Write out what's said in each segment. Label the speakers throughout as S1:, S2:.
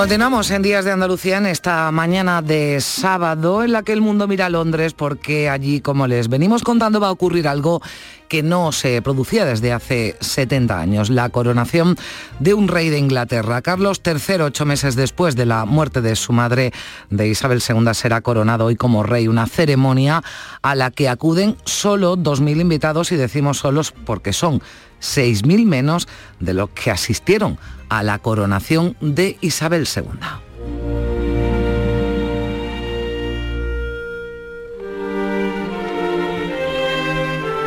S1: Continuamos en Días de Andalucía en esta mañana de sábado en la que el mundo mira a Londres porque allí, como les venimos contando, va a ocurrir algo que no se producía desde hace 70 años, la coronación de un rey de Inglaterra. Carlos III, ocho meses después de la muerte de su madre, de Isabel II, será coronado hoy como rey, una ceremonia a la que acuden solo 2.000 invitados y decimos solos porque son 6.000 menos de los que asistieron a la coronación de Isabel II.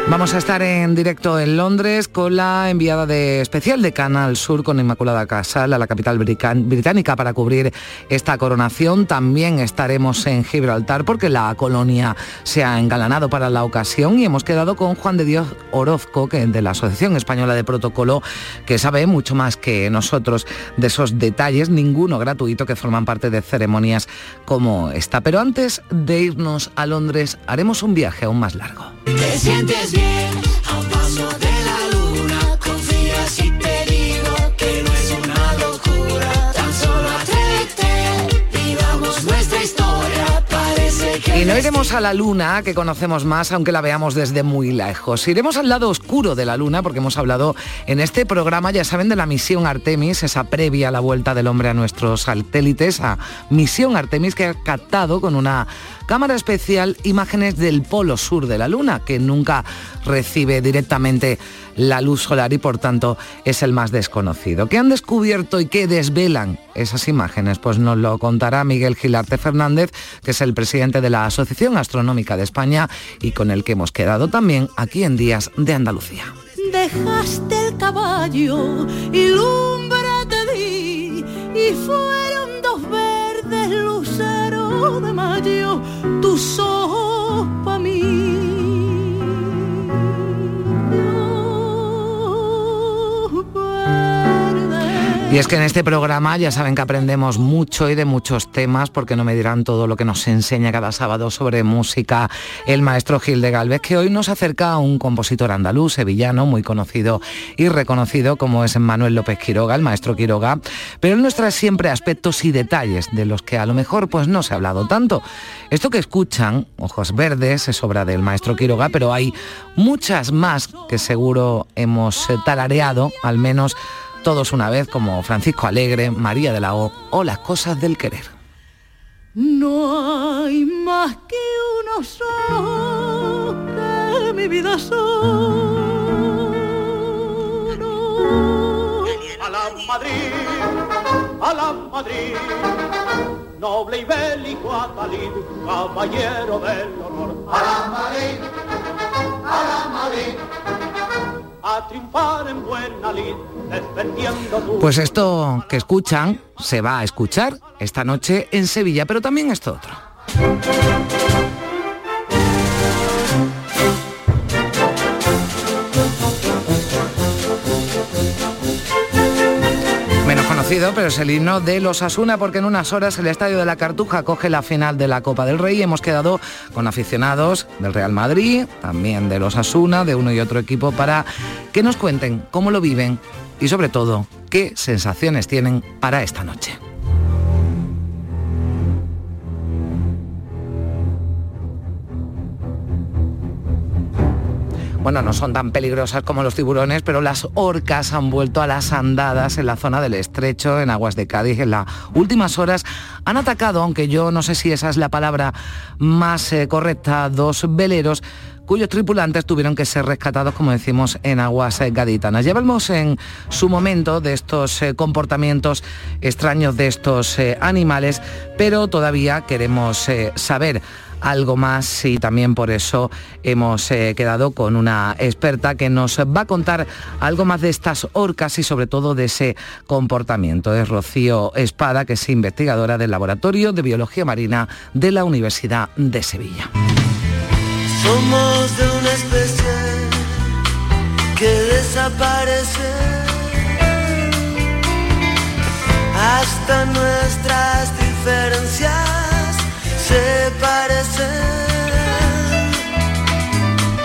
S1: Vamos a estar en directo en Londres con la enviada de especial de Canal Sur con Inmaculada Casal a la capital británica para cubrir esta coronación. También estaremos en Gibraltar porque la colonia se ha engalanado para la ocasión y hemos quedado con Juan de Dios Orozco, que de la Asociación Española de Protocolo, que sabe mucho más que nosotros de esos detalles, ninguno gratuito, que forman parte de ceremonias como esta. Pero antes de irnos a Londres, haremos un viaje aún más largo.
S2: Bien No
S1: iremos a la luna, que conocemos más, aunque la veamos desde muy lejos. Iremos al lado oscuro de la luna, porque hemos hablado en este programa, ya saben, de la misión Artemis, esa previa a la vuelta del hombre a nuestros satélites, a misión Artemis que ha captado con una cámara especial imágenes del polo sur de la luna, que nunca recibe directamente la luz solar y por tanto es el más desconocido. ¿Qué han descubierto y qué desvelan esas imágenes? Pues nos lo contará Miguel Gilarte Fernández, que es el presidente de la Asociación Astronómica de España y con el que hemos quedado también aquí en Días de Andalucía.
S3: Dejaste el caballo y lumbre te di y fueron dos verdes luceros de mayo tus ojos pa' mí.
S1: Y es que en este programa ya saben que aprendemos mucho y de muchos temas, porque no me dirán todo lo que nos enseña cada sábado sobre música el maestro Gil de Galvez, que hoy nos acerca a un compositor andaluz, sevillano, muy conocido y reconocido como es Manuel López Quiroga, el maestro Quiroga, pero él nos trae siempre aspectos y detalles de los que a lo mejor pues no se ha hablado tanto. Esto que escuchan, Ojos Verdes, es obra del maestro Quiroga, pero hay muchas más que seguro hemos eh, tarareado, al menos todos una vez, como Francisco Alegre, María de la O o Las cosas del querer.
S3: No hay más que uno solo que mi vida solo.
S4: a la Madrid, a la Madrid, noble y bélico Atalid, caballero del honor. A la Madrid, a la Madrid, a triunfar en.
S1: Pues esto que escuchan se va a escuchar esta noche en Sevilla, pero también esto otro. Pero es el himno de los Asuna, porque en unas horas el Estadio de la Cartuja coge la final de la Copa del Rey hemos quedado con aficionados del Real Madrid, también de los Asuna, de uno y otro equipo, para que nos cuenten cómo lo viven y sobre todo qué sensaciones tienen para esta noche. Bueno, no son tan peligrosas como los tiburones, pero las orcas han vuelto a las andadas en la zona del estrecho, en aguas de Cádiz. En las últimas horas han atacado, aunque yo no sé si esa es la palabra más eh, correcta, dos veleros cuyos tripulantes tuvieron que ser rescatados, como decimos, en aguas eh, gaditanas. Ya hablamos en su momento de estos eh, comportamientos extraños de estos animales, pero todavía queremos saber algo más y también por eso hemos eh, quedado con una experta que nos va a contar algo más de estas orcas y sobre todo de ese comportamiento. Es Rocío Espada, que es investigadora del Laboratorio de Biología Marina de la Universidad de Sevilla.
S2: Somos de una especie que
S5: desaparecer. Hasta nuestras diferencias se parecen.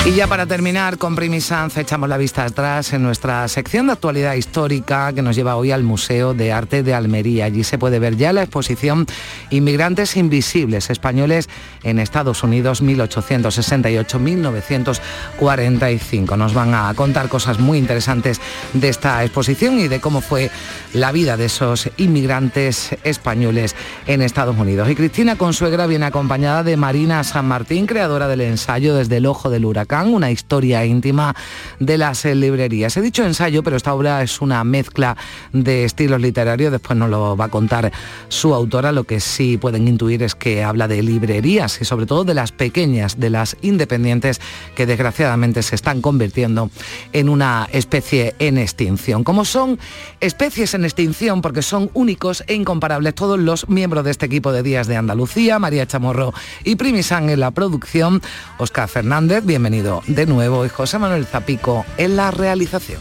S1: Y ya para terminar, con Primi Sanz echamos la vista atrás en nuestra sección de actualidad histórica que nos lleva hoy al Museo de Arte de Almería. Allí se puede ver ya la exposición Inmigrantes Invisibles Españoles en Estados Unidos 1868-1945. Nos van a contar cosas muy interesantes de esta exposición y de cómo fue la vida de esos inmigrantes españoles en Estados Unidos. Y Cristina Consuegra viene acompañada de Marina San Martín, creadora del ensayo Desde el Ojo del Huracán una historia íntima de las eh, librerías. He dicho ensayo, pero esta obra es una mezcla de estilos literarios, después nos lo va a contar su autora, lo que sí pueden intuir es que habla de librerías y sobre todo de las pequeñas, de las independientes que desgraciadamente se están convirtiendo en una especie en extinción. Como son especies en extinción porque son únicos e incomparables todos los miembros de este equipo de Días de Andalucía, María Chamorro y Primisan en la producción, Oscar Fernández, bienvenido de nuevo y José Manuel Zapico en la realización.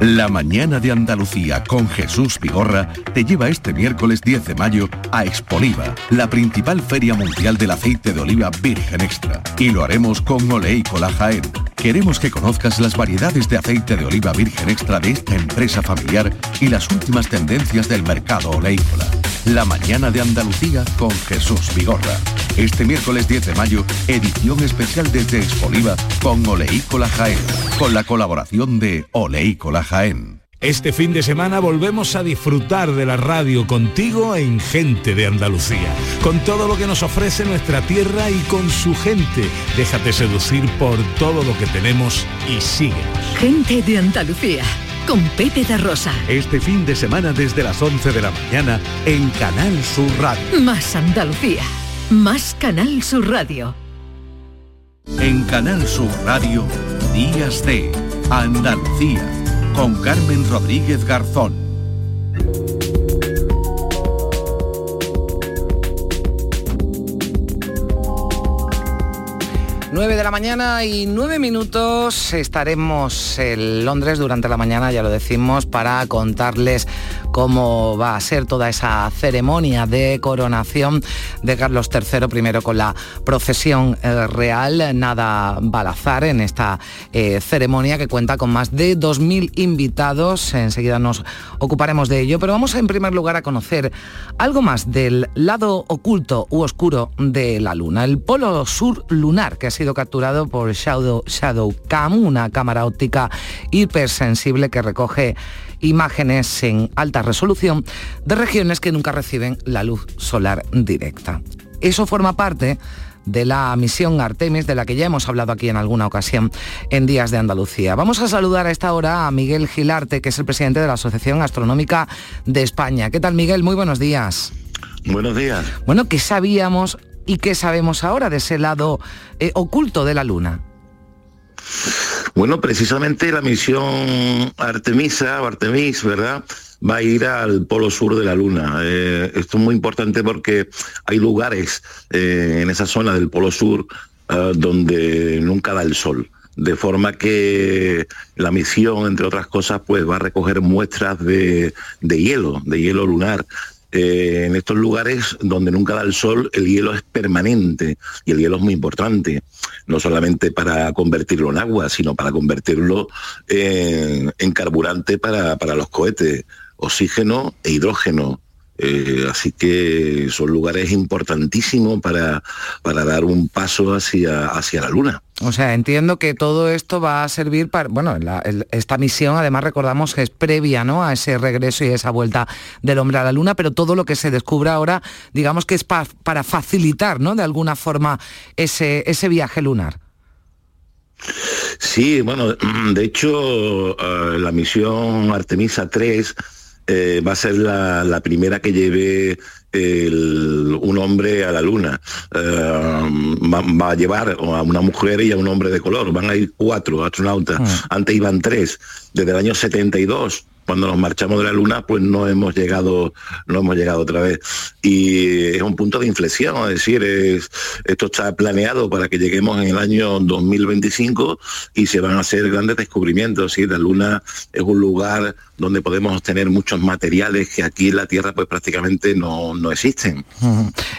S6: La mañana de Andalucía con Jesús Vigorra te lleva este miércoles 10 de mayo a Expoliva, la principal feria mundial del aceite de oliva virgen extra. Y lo haremos con Oleícola Jaén. Queremos que conozcas las variedades de aceite de oliva virgen extra de esta empresa familiar y las últimas tendencias del mercado oleícola. La mañana de Andalucía con Jesús Vigorra. Este miércoles 10 de mayo, edición especial desde Expoliva con Oleícola Jaén, con la colaboración de Oleícola Jaén.
S7: Este fin de semana volvemos a disfrutar de la radio contigo en Gente de Andalucía, con todo lo que nos ofrece nuestra tierra y con su gente. Déjate seducir por todo lo que tenemos y síguenos.
S8: Gente de Andalucía, con Pepe da Rosa.
S9: Este fin de semana desde las 11 de la mañana en Canal Sur Radio.
S8: Más Andalucía, más Canal Sur Radio.
S6: En Canal Sur Radio, Días de Andalucía, con Carmen Rodríguez Garzón.
S1: 9 de la mañana y 9 minutos estaremos en Londres durante la mañana, ya lo decimos, para contarles cómo va a ser toda esa ceremonia de coronación de Carlos III, primero con la procesión eh, real, nada balazar en esta eh, ceremonia que cuenta con más de 2.000 invitados. Enseguida nos ocuparemos de ello, pero vamos en primer lugar a conocer algo más del lado oculto u oscuro de la Luna, el polo sur lunar que ha sido capturado por Shadow, Shadow Cam, una cámara óptica hipersensible que recoge imágenes en alta resolución de regiones que nunca reciben la luz solar directa. Eso forma parte de la misión Artemis, de la que ya hemos hablado aquí en alguna ocasión en Días de Andalucía. Vamos a saludar a esta hora a Miguel Gilarte, que es el presidente de la Asociación Astronómica de España. ¿Qué tal, Miguel? Muy buenos días.
S10: Buenos días.
S1: Bueno, ¿qué sabíamos y qué sabemos ahora de ese lado eh, oculto de la Luna?
S10: Bueno, precisamente la misión Artemisa o Artemis, ¿verdad? Va a ir al polo sur de la Luna. Eh, esto es muy importante porque hay lugares eh, en esa zona del polo sur eh, donde nunca da el sol. De forma que la misión, entre otras cosas, pues va a recoger muestras de, de hielo, de hielo lunar. Eh, en estos lugares donde nunca da el sol, el hielo es permanente y el hielo es muy importante, no solamente para convertirlo en agua, sino para convertirlo en, en carburante para, para los cohetes, oxígeno e hidrógeno. Eh, así que son lugares importantísimos para, para dar un paso hacia, hacia la Luna.
S1: O sea, entiendo que todo esto va a servir para, bueno, la- el- esta misión además recordamos que es previa, ¿no? A ese regreso y esa vuelta del hombre a la luna, pero todo lo que se descubra ahora, digamos que es pa- para facilitar, ¿no? De alguna forma ese, ese viaje lunar.
S10: Sí, bueno, de hecho, eh, la misión Artemisa 3 eh, va a ser la, la primera que lleve el- un hombre a la luna. Eh, va, va a llevar a una mujer y a un hombre de color. Van a ir cuatro astronautas. Antes iban tres. Desde el año 72 cuando nos marchamos de la luna, pues no hemos llegado, no hemos llegado otra vez. Y es un punto de inflexión, es decir, es- esto está planeado para que lleguemos en el año 2025 y se van a hacer grandes descubrimientos. ¿sí? La luna es un lugar donde podemos obtener muchos materiales que aquí en la Tierra pues prácticamente no, no existen.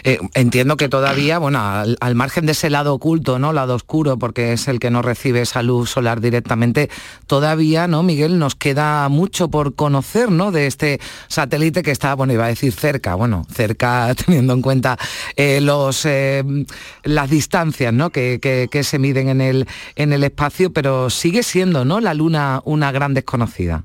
S1: Eh, entiendo que todavía, bueno, al, al margen de ese lado oculto, ¿no? Lado oscuro, porque es el que no recibe esa luz solar directamente, todavía, ¿no, Miguel? Nos queda mucho por conocer, ¿no? De este satélite que está, bueno, iba a decir cerca, bueno, cerca teniendo en cuenta eh, los eh, las distancias, ¿no? Que, que- que se miden en el en el espacio, pero sigue siendo, ¿no? La luna una gran desconocida.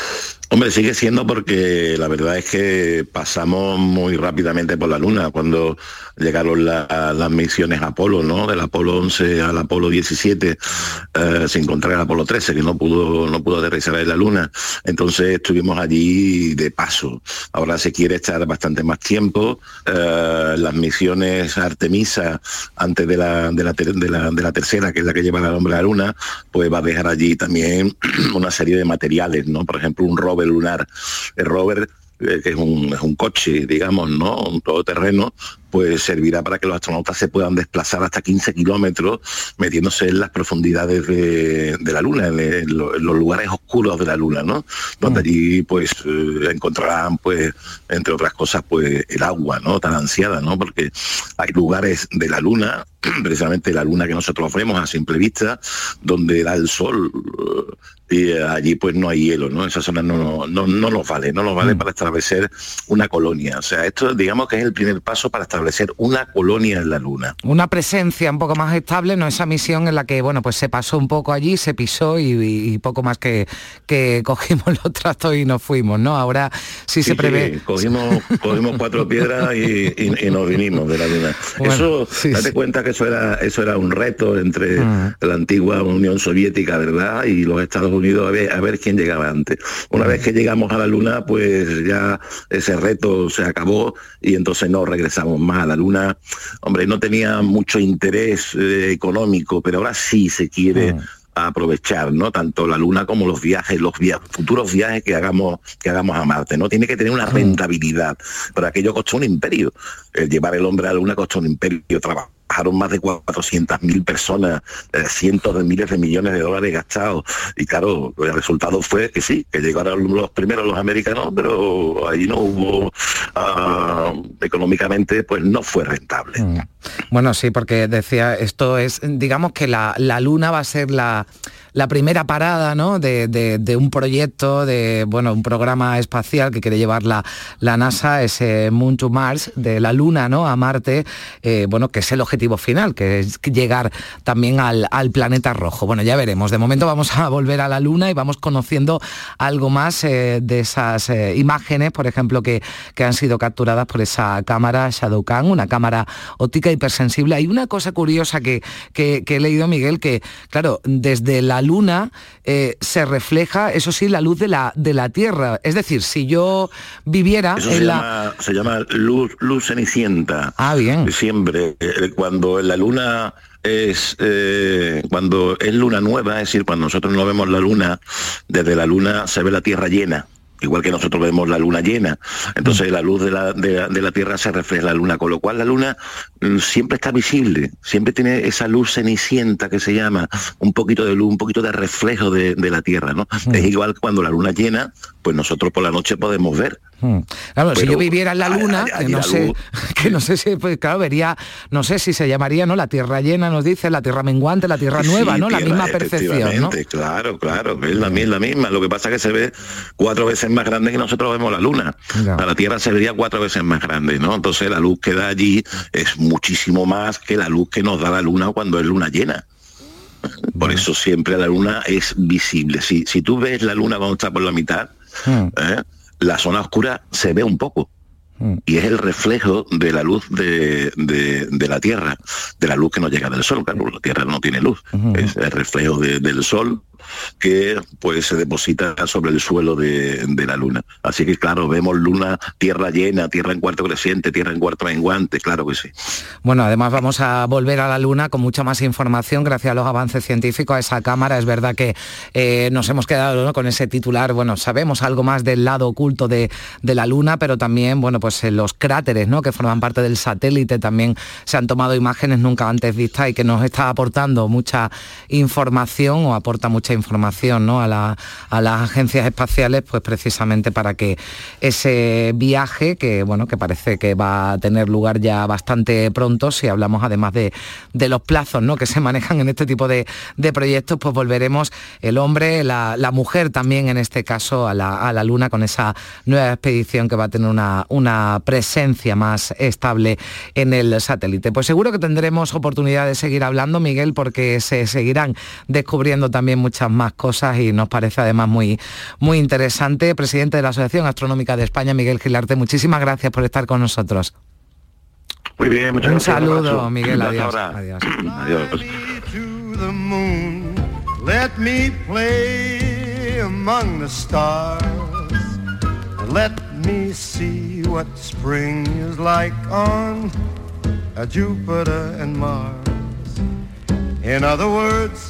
S10: Hombre, sigue siendo porque la verdad es que pasamos muy rápidamente por la Luna cuando llegaron la- las misiones Apolo, ¿no? Del Apolo 11 al Apolo 17, eh, sin el Apolo 13, que no pudo, no pudo aterrizar en la Luna. Entonces estuvimos allí de paso. Ahora se quiere estar bastante más tiempo. Eh, las misiones Artemisa, antes de la, de, la, tercera, que es la que lleva al hombre a la Luna, pues va a dejar allí también una serie de materiales, ¿no? Por ejemplo, un rover lunar. El rover, eh, que es un, es un coche, digamos, ¿no? Un todoterreno, pues servirá para que los astronautas se puedan desplazar hasta 15 kilómetros metiéndose en las profundidades de, de la Luna, en, en lo- en los lugares oscuros de la Luna, ¿no? Donde allí pues eh, encontrarán pues entre otras cosas pues el agua, ¿no? Tan ansiada, ¿no? Porque hay lugares de la Luna, precisamente la Luna que nosotros vemos a simple vista, donde da el sol eh, y allí pues no hay hielo, ¿no? Esa zona no, no, no nos vale, no nos vale para establecer una colonia. O sea, esto digamos que es el primer paso para establecer una colonia en la Luna.
S1: una presencia un poco más estable, no esa misión en la que, bueno, pues se pasó un poco allí, se pisó y, poco más que, que cogimos los trastos y nos fuimos, ¿no? Ahora sí, se prevé...
S10: sí, cogimos, cogimos cuatro piedras y, y- y nos vinimos de la luna.
S1: Bueno,
S10: eso,
S1: sí,
S10: date cuenta que eso era, eso era un reto entre
S1: Mm.
S10: la antigua Unión Soviética, ¿verdad? Y los Estados Unidos a ver, a ver quién llegaba antes. Una vez que llegamos a la luna, pues ya ese reto se acabó y entonces no regresamos más a la luna. Hombre, no tenía mucho interés eh, económico, pero ahora sí se quiere aprovechar, ¿no? Tanto la luna como los viajes, los via- futuros viajes que hagamos, que hagamos a Marte, ¿no? Tiene que tener una rentabilidad. Pero aquello costó un imperio. El llevar el hombre a la luna costó un imperio. Trabajaron más de 400.000 personas, eh, cientos de miles de millones de dólares gastados. Y claro, el resultado fue que sí, que llegaron los primeros los americanos, pero ahí no hubo, ah, económicamente, pues no fue rentable.
S1: Mm. Bueno, sí, porque decía, esto es, digamos que la, la Luna va a ser la, la primera parada ¿no? de, de- un proyecto, de bueno, un programa espacial que quiere llevar la, la NASA, ese Moon to Mars, de la Luna ¿no? a Marte, eh, bueno, que es el objetivo final, que es llegar también al, al planeta rojo. Bueno, ya veremos. De momento vamos a volver a la Luna y vamos conociendo algo más eh, de esas eh, imágenes, por ejemplo, que, que han sido capturadas por esa cámara Shadowcan, una cámara óptica hipersensible. Hay una cosa curiosa que- que he leído, Miguel, que, claro, desde la Luna eh, se refleja, eso sí, la luz de la, de la Tierra. Es decir, si yo viviera
S10: Eso
S1: en
S10: se
S1: la...
S10: llama, se llama luz, luz cenicienta.
S1: Ah, bien.
S10: Siempre, eh, cuando la luna es eh, cuando es luna nueva, es decir, cuando nosotros no vemos la luna, desde la luna se ve la tierra llena. Igual que nosotros vemos la luna llena. Entonces la luz de la, de la- de la Tierra se refleja en la luna, con lo cual la luna mm, siempre está visible, siempre tiene esa luz cenicienta que se llama, un poquito de luz, un poquito de reflejo de, de la Tierra, ¿no? Es igual que cuando la luna llena, pues nosotros por la noche podemos ver.
S1: Claro, si yo viviera en la luna,
S10: a- a-
S1: que no
S10: la
S1: sé,
S10: luz-
S1: que no sé si, pues claro, vería, no sé si se llamaría, ¿no? La tierra llena, nos dice, la tierra menguante, la tierra nueva,
S10: Sí,
S1: ¿no? La misma percepción, ¿no?
S10: Claro, claro, es la, mi- la misma. Lo que pasa es que se ve cuatro veces más grande que nosotros vemos la luna. A la Tierra se vería cuatro veces más grande, ¿no? Entonces la luz que da allí es muchísimo más que la luz que nos da la luna cuando es luna llena. Por eso siempre la luna es visible. Si, si tú ves la luna cuando está por la mitad,
S1: Hmm.
S10: ¿eh? la zona oscura se ve un poco. Y es el reflejo de la luz de, de- de la Tierra, de la luz que nos llega del Sol. Claro, la Tierra no tiene luz. Es el reflejo de- del Sol que pues se deposita sobre el suelo de, la Luna. Así que claro, vemos Luna, Tierra llena, Tierra en cuarto creciente, Tierra en cuarto menguante, claro que sí.
S1: Bueno, además vamos a volver a la Luna con mucha más información gracias a los avances científicos, a esa cámara. Es verdad que eh, nos hemos quedado ¿no? con ese titular, bueno, sabemos algo más del lado oculto de, de la Luna, pero también, bueno, pues eh, los cráteres ¿no? que forman parte del satélite también se han tomado imágenes nunca antes vistas y que nos está aportando mucha información o aporta mucha información a, la- a las agencias espaciales, pues precisamente para que ese viaje, que bueno, que parece que va a tener lugar ya bastante pronto, si hablamos además de, de los plazos ¿no? que se manejan en este tipo de, de proyectos, pues volveremos el hombre, la, la mujer también en este caso a la, a la Luna con esa nueva expedición que va a tener una, una presencia más estable en el satélite. Pues seguro que tendremos oportunidad de seguir hablando, Miguel, porque se seguirán descubriendo también muchas más cosas y nos parece además muy, muy interesante. Presidente de la Asociación Astronómica de España, Miguel Gilarte, muchísimas gracias por estar con nosotros.
S10: Muy bien, muchas
S1: Un
S10: gracias.
S1: saludo,
S10: abrazo.
S1: Miguel, adiós. Adiós.
S11: Let me play among the stars. Let me see what spring is like on a Jupiter and Mars. In other words,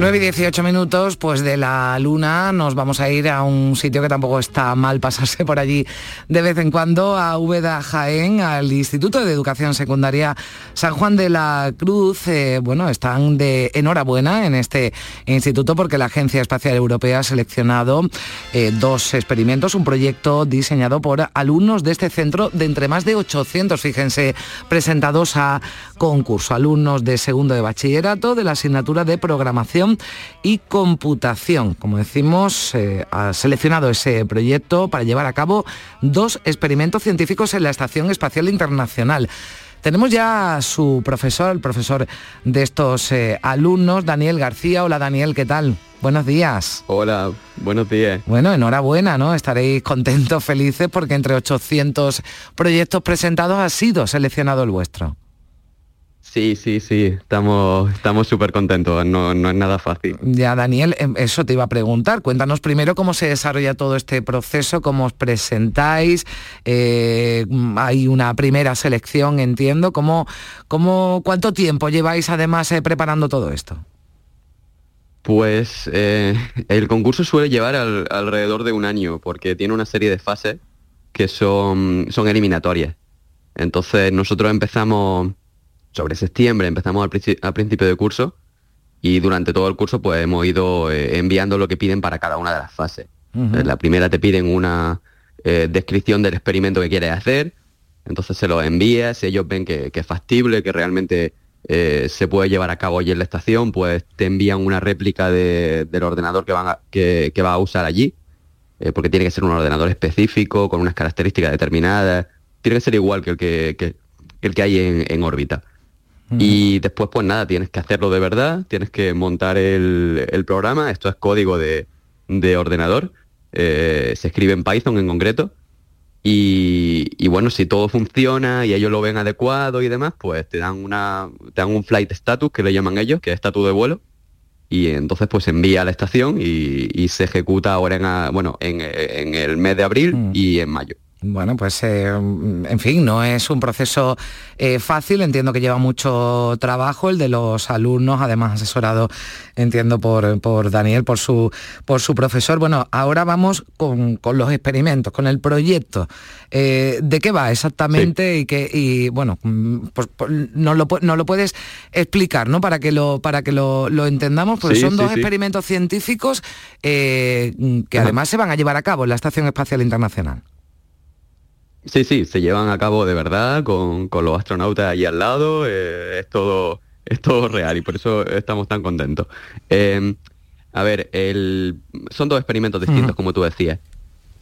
S1: Nueve y 18 minutos, pues de la luna nos vamos a ir a un sitio que tampoco está mal pasarse por allí de vez en cuando, a Úbeda Jaén, al Instituto de Educación Secundaria San Juan de la Cruz. Eh, bueno, están de enhorabuena en este instituto porque la Agencia Espacial Europea ha seleccionado eh, dos experimentos, un proyecto diseñado por alumnos de este centro de entre más de 800, fíjense, presentados a concurso, alumnos de segundo de bachillerato de la asignatura de programación y computación. Como decimos, eh, ha seleccionado ese proyecto para llevar a cabo dos experimentos científicos en la Estación Espacial Internacional. Tenemos ya a su profesor, el profesor de estos eh, alumnos, Daniel García. Hola Daniel, ¿qué tal? Buenos días.
S12: Hola, buenos días.
S1: Bueno, enhorabuena, ¿no? Estaréis contentos, felices, porque entre 800 proyectos presentados ha sido seleccionado el vuestro.
S12: Sí, sí, sí, estamos estamos súper contentos, no, no es nada fácil.
S1: Ya, Daniel, em, eso te iba a preguntar. Cuéntanos primero cómo se desarrolla todo este proceso, cómo os presentáis. eh, hay una primera selección, entiendo. ¿Cómo, cómo, ¿Cuánto tiempo lleváis además eh, preparando todo esto?
S12: Pues eh, el concurso suele llevar al- alrededor de un año porque tiene una serie de fases que son, son eliminatorias. Entonces nosotros empezamos sobre septiembre, empezamos al, princi- al principio de curso y durante todo el curso pues hemos ido eh, enviando lo que piden para cada una de las fases. En la primera te piden una eh, descripción del experimento que quieres hacer, Entonces se los envías, si ellos ven que, que es factible, que realmente eh, se puede llevar a cabo allí en la estación, pues te envían una réplica de- del ordenador que, van a- que, que vas a usar allí, porque tiene que ser un ordenador específico, con unas características determinadas, tiene que ser igual que el que, que- el que hay en, en órbita. Y después, pues nada, tienes que hacerlo de verdad, tienes que montar el, el programa, esto es código de, de ordenador, eh, se escribe en Python en concreto, y, y bueno, si todo funciona y ellos lo ven adecuado y demás, pues te dan una, te dan un flight status que le llaman ellos, que es estatus de vuelo, y entonces pues se envía a la estación y, y se ejecuta ahora en, a- bueno, en, en el mes de abril y en mayo.
S1: Bueno, pues eh, en fin, no es un proceso eh, fácil, entiendo que lleva mucho trabajo el de los alumnos, además asesorado, entiendo, por, por Daniel, por su, por su profesor. Bueno, ahora vamos con, con los experimentos, con el proyecto. Eh, ¿De qué va exactamente? Y que, y bueno, mm, pues, pues, nos, lo, nos lo puedes explicar, ¿no? Para que lo, para que lo, lo entendamos, porque
S12: Sí,
S1: son
S12: sí,
S1: dos experimentos científicos que
S12: Ajá.
S1: además se van a llevar a cabo en la Estación Espacial Internacional.
S12: Sí, sí, se llevan a cabo de verdad con, con los astronautas allí al lado, eh, es, todo, es todo real y por eso estamos tan contentos. Eh, a ver, el- son dos experimentos distintos, como tú decías.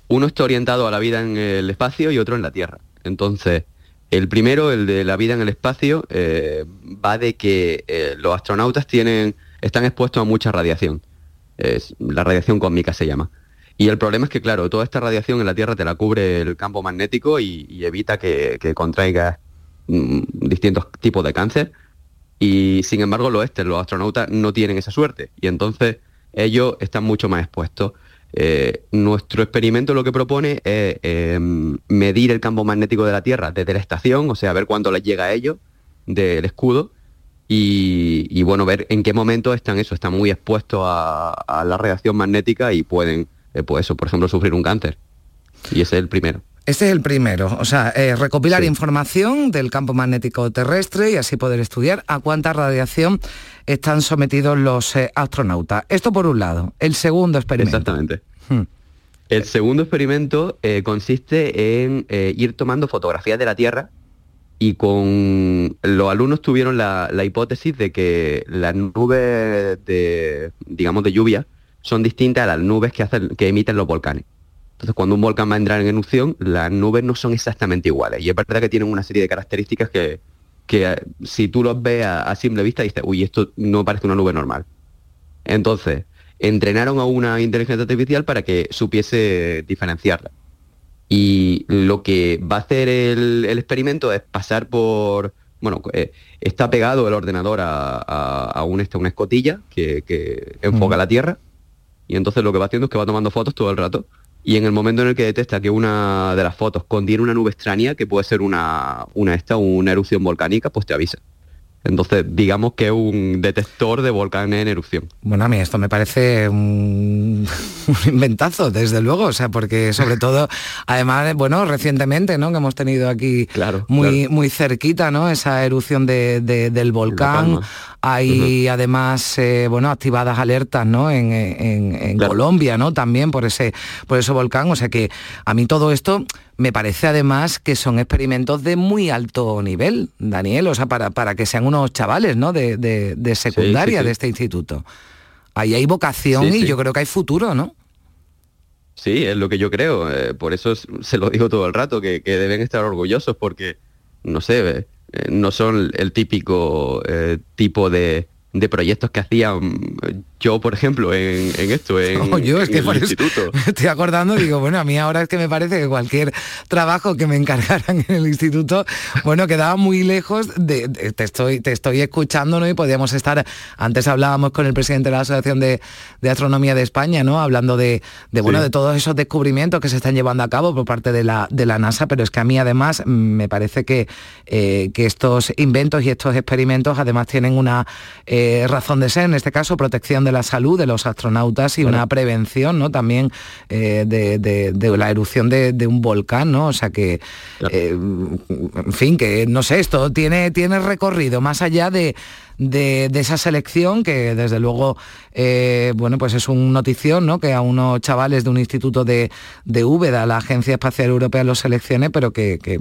S12: Uno está orientado a la vida en el espacio y otro en la Tierra. Entonces, el primero, el de la vida en el espacio, eh, va de que eh, los astronautas tienen, están expuestos a mucha radiación. Es- la radiación cósmica se llama. Y el problema es que, claro, toda esta radiación en la Tierra te la cubre el campo magnético y, evita que, que contraigas mm, distintos tipos de cáncer. Y sin embargo, los este, los astronautas no tienen esa suerte. Y entonces ellos están mucho más expuestos. Eh, nuestro experimento lo que propone es eh, medir el campo magnético de la Tierra desde la estación, o sea, ver cuánto les llega a ellos del escudo y, y, bueno, ver en qué momento están eso, están muy expuestos a, a la radiación magnética y pueden, eh, pues eso, por ejemplo, sufrir un cáncer. Y ese es el primero.
S1: Este es el primero, o sea, eh, recopilar información del campo magnético terrestre y así poder estudiar a cuánta radiación están sometidos los eh, astronautas. Esto por un lado. El segundo experimento.
S12: Exactamente.
S1: Hmm.
S12: El segundo experimento eh, consiste en ir tomando fotografías de la Tierra y con los alumnos tuvieron la, la hipótesis de que las nubes de, digamos, de lluvia son distintas a las nubes que, hacen, que emiten los volcanes. Entonces, cuando un volcán va a entrar en erupción, las nubes no son exactamente iguales. Y es verdad que tienen una serie de características que, que eh, si tú los ves a, a simple vista, dices, uy, esto no parece una nube normal. Entonces, entrenaron a una inteligencia artificial para que supiese diferenciarla. Y lo que va a hacer el, el experimento es pasar por... Bueno, eh, está pegado el ordenador a, a- a un, este, una escotilla que, que enfoca la Tierra. Y entonces lo que va haciendo es que va tomando fotos todo el rato. Y en el momento en el que detecta que una de las fotos contiene una nube extraña, que puede ser una, una esta, una erupción volcánica, pues te avisa. Entonces, digamos que es un detector de volcanes en erupción.
S1: Bueno, a mí esto me parece un, un inventazo, desde luego, o sea, porque sobre todo, además, bueno, recientemente, ¿no? Que hemos tenido aquí muy, muy cerquita, ¿no? Esa erupción de- de- del volcán. Hay además, eh, bueno, activadas alertas, ¿no? En, en- en Colombia, ¿no? También por ese, por ese volcán. O sea que a mí todo esto me parece además que son experimentos de muy alto nivel, Daniel, o sea, para, para que sean unos chavales, ¿no? De, de- de secundaria
S12: sí.
S1: de este instituto. Ahí hay vocación y yo creo que hay futuro, ¿no?
S12: Sí, es lo que yo creo. eh, por eso es- se lo digo todo el rato, que, que deben estar orgullosos porque, no sé, eh, no son el típico eh, tipo de, de proyectos que hacían yo, por ejemplo, en, en esto, en,
S1: No, yo es
S12: en
S1: que
S12: el instituto.
S1: estoy acordando, digo, bueno, a mí ahora es que me parece que cualquier trabajo que me encargaran en el instituto, bueno, quedaba muy lejos de, de- te estoy, te estoy escuchando, ¿no? Y podíamos estar, antes hablábamos con el presidente de la Asociación de, de Astronomía de España, ¿no? Hablando de, de, bueno,
S12: Sí.
S1: de todos esos descubrimientos que se están llevando a cabo por parte de la, de la NASA, pero es que a mí además me parece que, eh, que estos inventos y estos experimentos además tienen una eh, razón de ser, en este caso protección de la salud de los astronautas y una prevención ¿no? también eh, de, de- de la erupción de, de un volcán, ¿no? O sea que, eh, en fin, que no sé, esto tiene, tiene recorrido más allá de, de, esa selección, que desde luego, eh, bueno, pues es un notición, ¿no? Que a unos chavales de un instituto de, de Úbeda, la Agencia Espacial Europea los seleccione, pero que, que-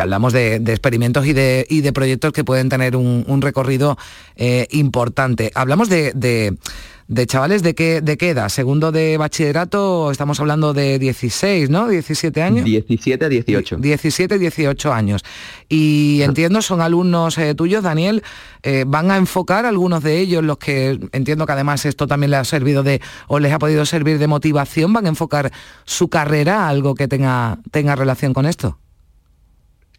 S1: hablamos de, experimentos y de, y de proyectos que pueden tener un, recorrido eh, importante. Hablamos de- de chavales de qué, de qué edad, segundo de bachillerato, estamos hablando de 16, ¿no? 17 años.
S12: 17 a 18.
S1: 17, 18 años. Y entiendo, son alumnos eh, tuyos, Daniel, eh, van a enfocar algunos de ellos, los que entiendo que además esto también les ha servido de, o les ha podido servir de motivación, van a enfocar su carrera a algo que tenga, tenga relación con esto.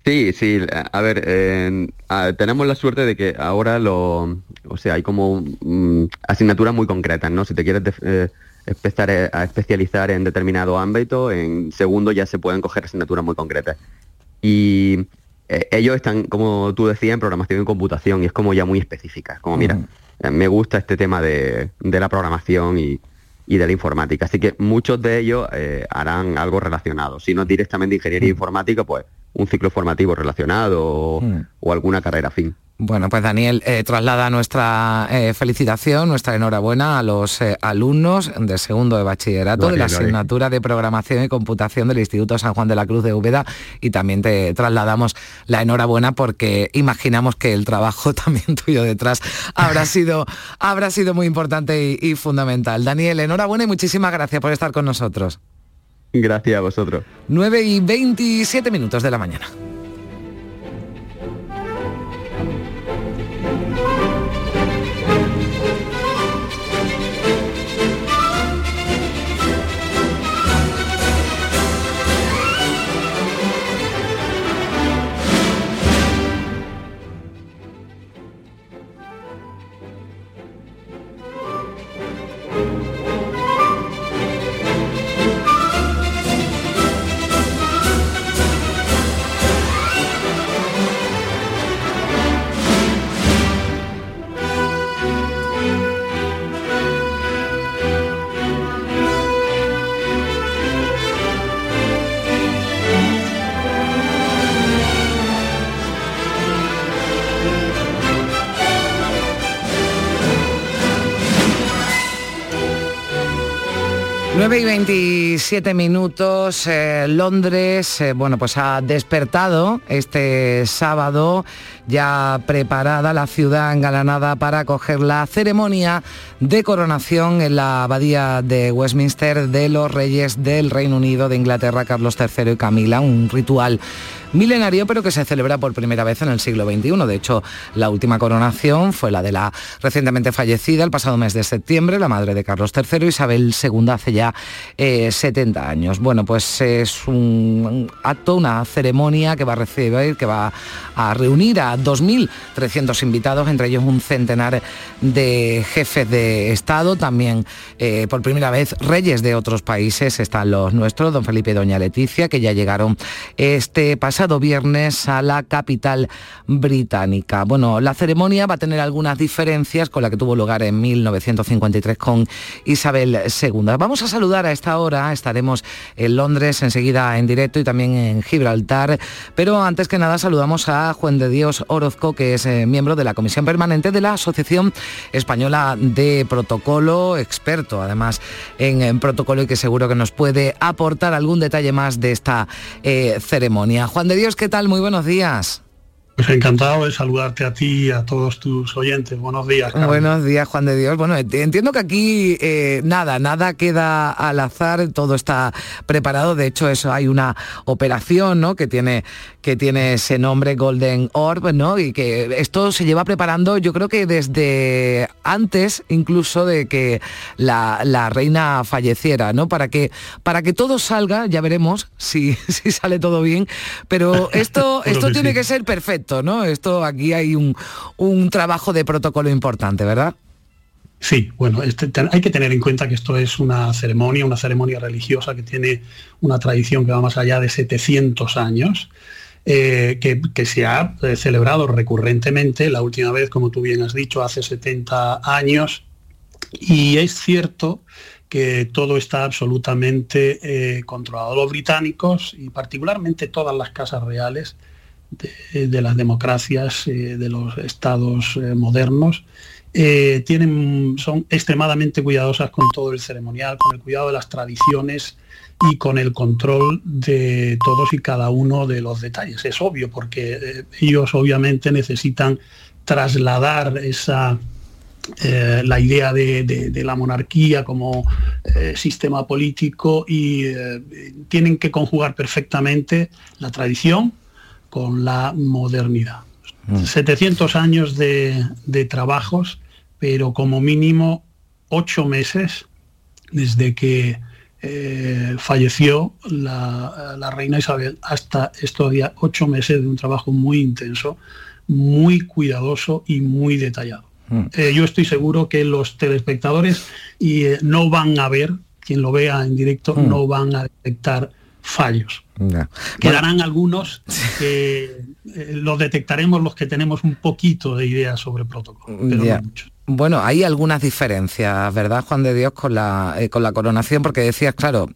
S12: Sí, sí, a ver, eh, a- tenemos la suerte de que ahora lo, o sea, hay como mm, asignaturas muy concretas, ¿no? Si te quieres def- eh, empezar eh, a especializar en determinado ámbito, en segundo ya se pueden coger asignaturas muy concretas. Y eh, ellos están, como tú decías, en programación y computación y es como ya muy específica, como mira, me gusta este tema de, de la programación y, y de la informática. Así que muchos de ellos eh, harán algo relacionado. Si no es directamente ingeniería informática, pues un ciclo formativo relacionado o,
S1: Mm.
S12: o alguna carrera afín.
S1: Bueno, pues Daniel, eh, traslada nuestra eh, felicitación, nuestra enhorabuena a los eh, alumnos de segundo de bachillerato de la asignatura de programación y computación del Instituto San Juan de la Cruz de Úbeda y también te trasladamos la enhorabuena porque imaginamos que el trabajo también tuyo detrás habrá sido, habrá sido muy importante y, y fundamental. Daniel, enhorabuena y muchísimas gracias por estar con nosotros.
S12: Gracias a vosotros.
S1: 9 y 27 minutos de la mañana. Nueve y 27 minutos, eh, Londres, eh, bueno, pues ha despertado este sábado, ya preparada la ciudad engalanada para acoger la ceremonia de coronación en la abadía de Westminster de los reyes del Reino Unido, de Inglaterra, Carlos III y Camila, un ritual milenario, pero que se celebra por primera vez en el siglo XXI. De hecho, la última coronación fue la de la recientemente fallecida el pasado mes de septiembre, la madre de Carlos III, Isabel II, hace ya eh, 70 años. Bueno, pues es un acto, una ceremonia que va a recibir, que va a reunir a 2.300 invitados, entre ellos un centenar de jefes de Estado, también eh, por primera vez reyes de otros países, están los nuestros, don Felipe y doña Leticia, que ya llegaron este pasado viernes a la capital británica. Bueno, la ceremonia va a tener algunas diferencias con la que tuvo lugar en 1953 con Isabel II. Vamos a saludar a esta hora, estaremos en Londres enseguida en directo y también en Gibraltar, pero antes que nada saludamos a Juan de Dios Orozco, que es eh, miembro de la Comisión Permanente de la Asociación Española de Protocolo, experto además en, protocolo y que seguro que nos puede aportar algún detalle más de esta eh, ceremonia. Juan de Dios, ¿qué tal? Muy buenos días.
S13: Pues encantado de saludarte a ti y a todos tus oyentes. Buenos días. Carmen.
S1: Buenos días, Juan de Dios. Bueno, ent- entiendo que aquí eh, nada, nada queda al azar, todo está preparado. De hecho, eso hay una operación, ¿no? Que tiene que tiene ese nombre Golden Orb, ¿no? Y que esto se lleva preparando, yo creo que desde antes, incluso de que la, la reina falleciera, ¿no? Para que para que todo salga, ya veremos si, si sale todo bien. Pero esto esto tiene
S13: sí.
S1: que ser perfecto, ¿no? Esto aquí hay un, un trabajo de protocolo importante, ¿verdad?
S13: Sí, bueno, este- te- hay que tener en cuenta que esto es una ceremonia, una ceremonia religiosa que tiene una tradición que va más allá de 700 años, eh, que, que se ha eh, celebrado recurrentemente, la última vez, como tú bien has dicho, hace 70 años, y es cierto que todo está absolutamente eh, controlado. Los británicos y particularmente todas las casas reales de, las democracias, eh, de los estados eh, modernos, eh, tienen, son extremadamente cuidadosas con todo el ceremonial, con el cuidado de las tradiciones y con el control de todos y cada uno de los detalles. Es obvio, porque ellos obviamente necesitan trasladar esa, la idea de, la monarquía como sistema político y tienen que conjugar perfectamente la tradición con la modernidad. 700 años de, de trabajos, pero como mínimo ocho meses desde que eh, falleció la, la reina Isabel hasta estos días, ocho meses de un trabajo muy intenso, muy cuidadoso y muy detallado. Eh, yo estoy seguro que los telespectadores y, eh, no van a ver, quien lo vea en directo,
S1: Mm.
S13: no van a detectar fallos. Quedarán algunos que eh, los detectaremos los que tenemos un poquito de idea sobre protocolo. pero no mucho.
S1: Bueno, hay algunas diferencias, ¿verdad, Juan de Dios, con la, eh, con la coronación? Porque decías, claro,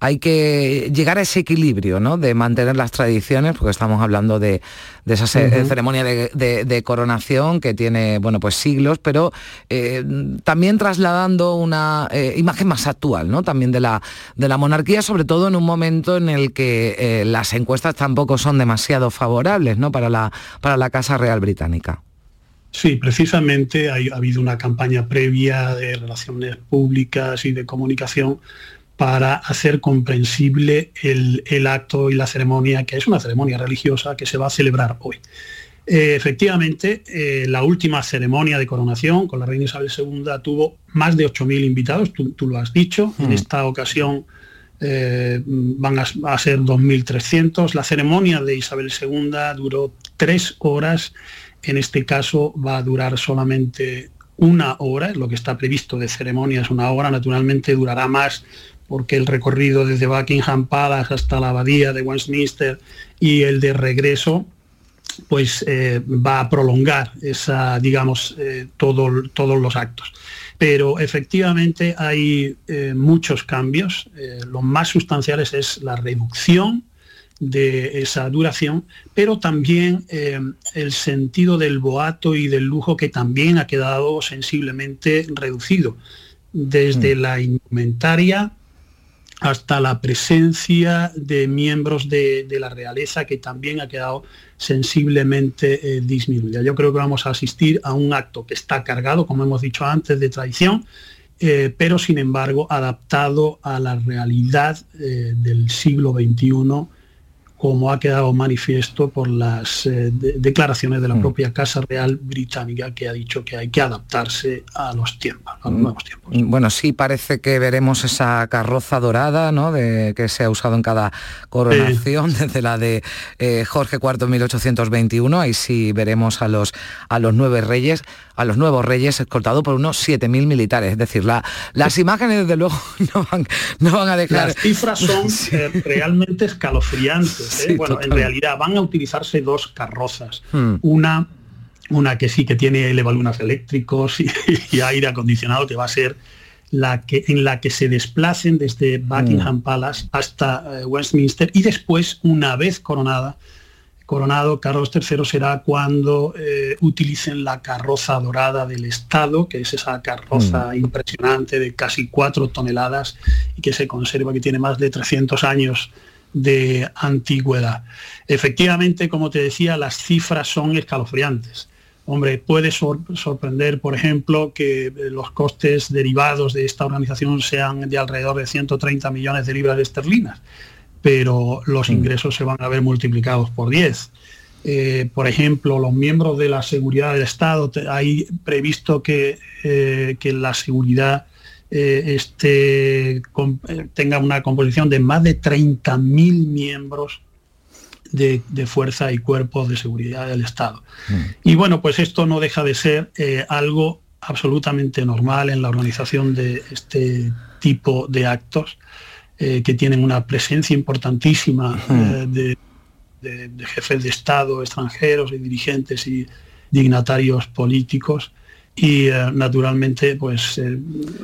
S1: hay que llegar a ese equilibrio, ¿no? De mantener las tradiciones, porque estamos hablando de, de esa ceremonia de, de- de coronación que tiene, bueno, pues siglos, pero eh, también trasladando una eh, imagen más actual, ¿no? También de la, de la monarquía, sobre todo en un momento en el que eh, las encuestas tampoco son demasiado favorables, ¿no? Para la, para la Casa Real Británica.
S13: Sí, precisamente ha habido una campaña previa de relaciones públicas y de comunicación para hacer comprensible el, el acto y la ceremonia, que es una ceremonia religiosa que se va a celebrar hoy. Eh, efectivamente, eh, la última ceremonia de coronación con la reina Isabel II tuvo más de 8.000 invitados, tú, tú lo has dicho. En
S14: Mm.
S13: esta ocasión eh, van a, ser 2.300. La ceremonia de Isabel II duró tres horas. En este caso va a durar solamente una hora. Lo que está previsto de ceremonia es una hora. Naturalmente durará más porque el recorrido desde Buckingham Palace hasta la abadía de Westminster y el de regreso pues eh, va a prolongar esa, digamos, eh, todo- todos los actos. Pero efectivamente hay eh, muchos cambios. Eh, lo más sustanciales es la reducción de esa duración, pero también eh, el sentido del boato y del lujo que también ha quedado sensiblemente reducido, desde la indumentaria hasta la presencia de miembros de, la realeza que también ha quedado sensiblemente eh, disminuida. Yo creo que vamos a asistir a un acto que está cargado, como hemos dicho antes, de tradición, eh, pero sin embargo adaptado a la realidad eh, del siglo XXI como ha quedado manifiesto por las eh, de- declaraciones de la propia Casa Real Británica que ha dicho que hay que adaptarse a los tiempos, a los nuevos tiempos.
S1: Bueno, sí parece que veremos esa carroza dorada, ¿no? De, que se ha usado en cada coronación, desde la de eh, Jorge IV en 1821. Ahí sí veremos a los a los nueve reyes, a los nuevos reyes escoltados por unos 7.000 militares. Es decir, la- las imágenes desde luego no van, no van a dejar.
S13: Las cifras son eh, realmente escalofriantes.
S1: Sí,
S13: bueno, en realidad van a utilizarse dos carrozas.
S1: Hmm.
S13: Una, una que sí que tiene elevalunas eléctricos y, y aire acondicionado, que va a ser la que, en la que se desplacen desde Buckingham Palace hasta eh, Westminster y después, una vez coronada, coronado Carlos III será cuando eh, utilicen la carroza dorada del Estado, que es esa carroza impresionante de casi cuatro toneladas y que se conserva, que tiene más de 300 años de antigüedad. Efectivamente, como te decía, las cifras son escalofriantes. Hombre, puede sor- sorprender, por ejemplo, que eh, los costes derivados de esta organización sean de alrededor de 130 millones de libras esterlinas, pero los ingresos se van a ver multiplicados por 10. Eh, por ejemplo, los miembros de la seguridad del Estado, hay previsto que, eh, que la seguridad eh, com- eh, tenga una composición de más de 30.000 miembros de, de fuerza y cuerpos de seguridad del Estado. Y bueno, pues esto no deja de ser eh, algo absolutamente normal en la organización de este tipo de actos eh, que tienen una presencia importantísima eh, de, de- de jefes de Estado extranjeros y dirigentes y dignatarios políticos. Y eh, naturalmente, pues, eh,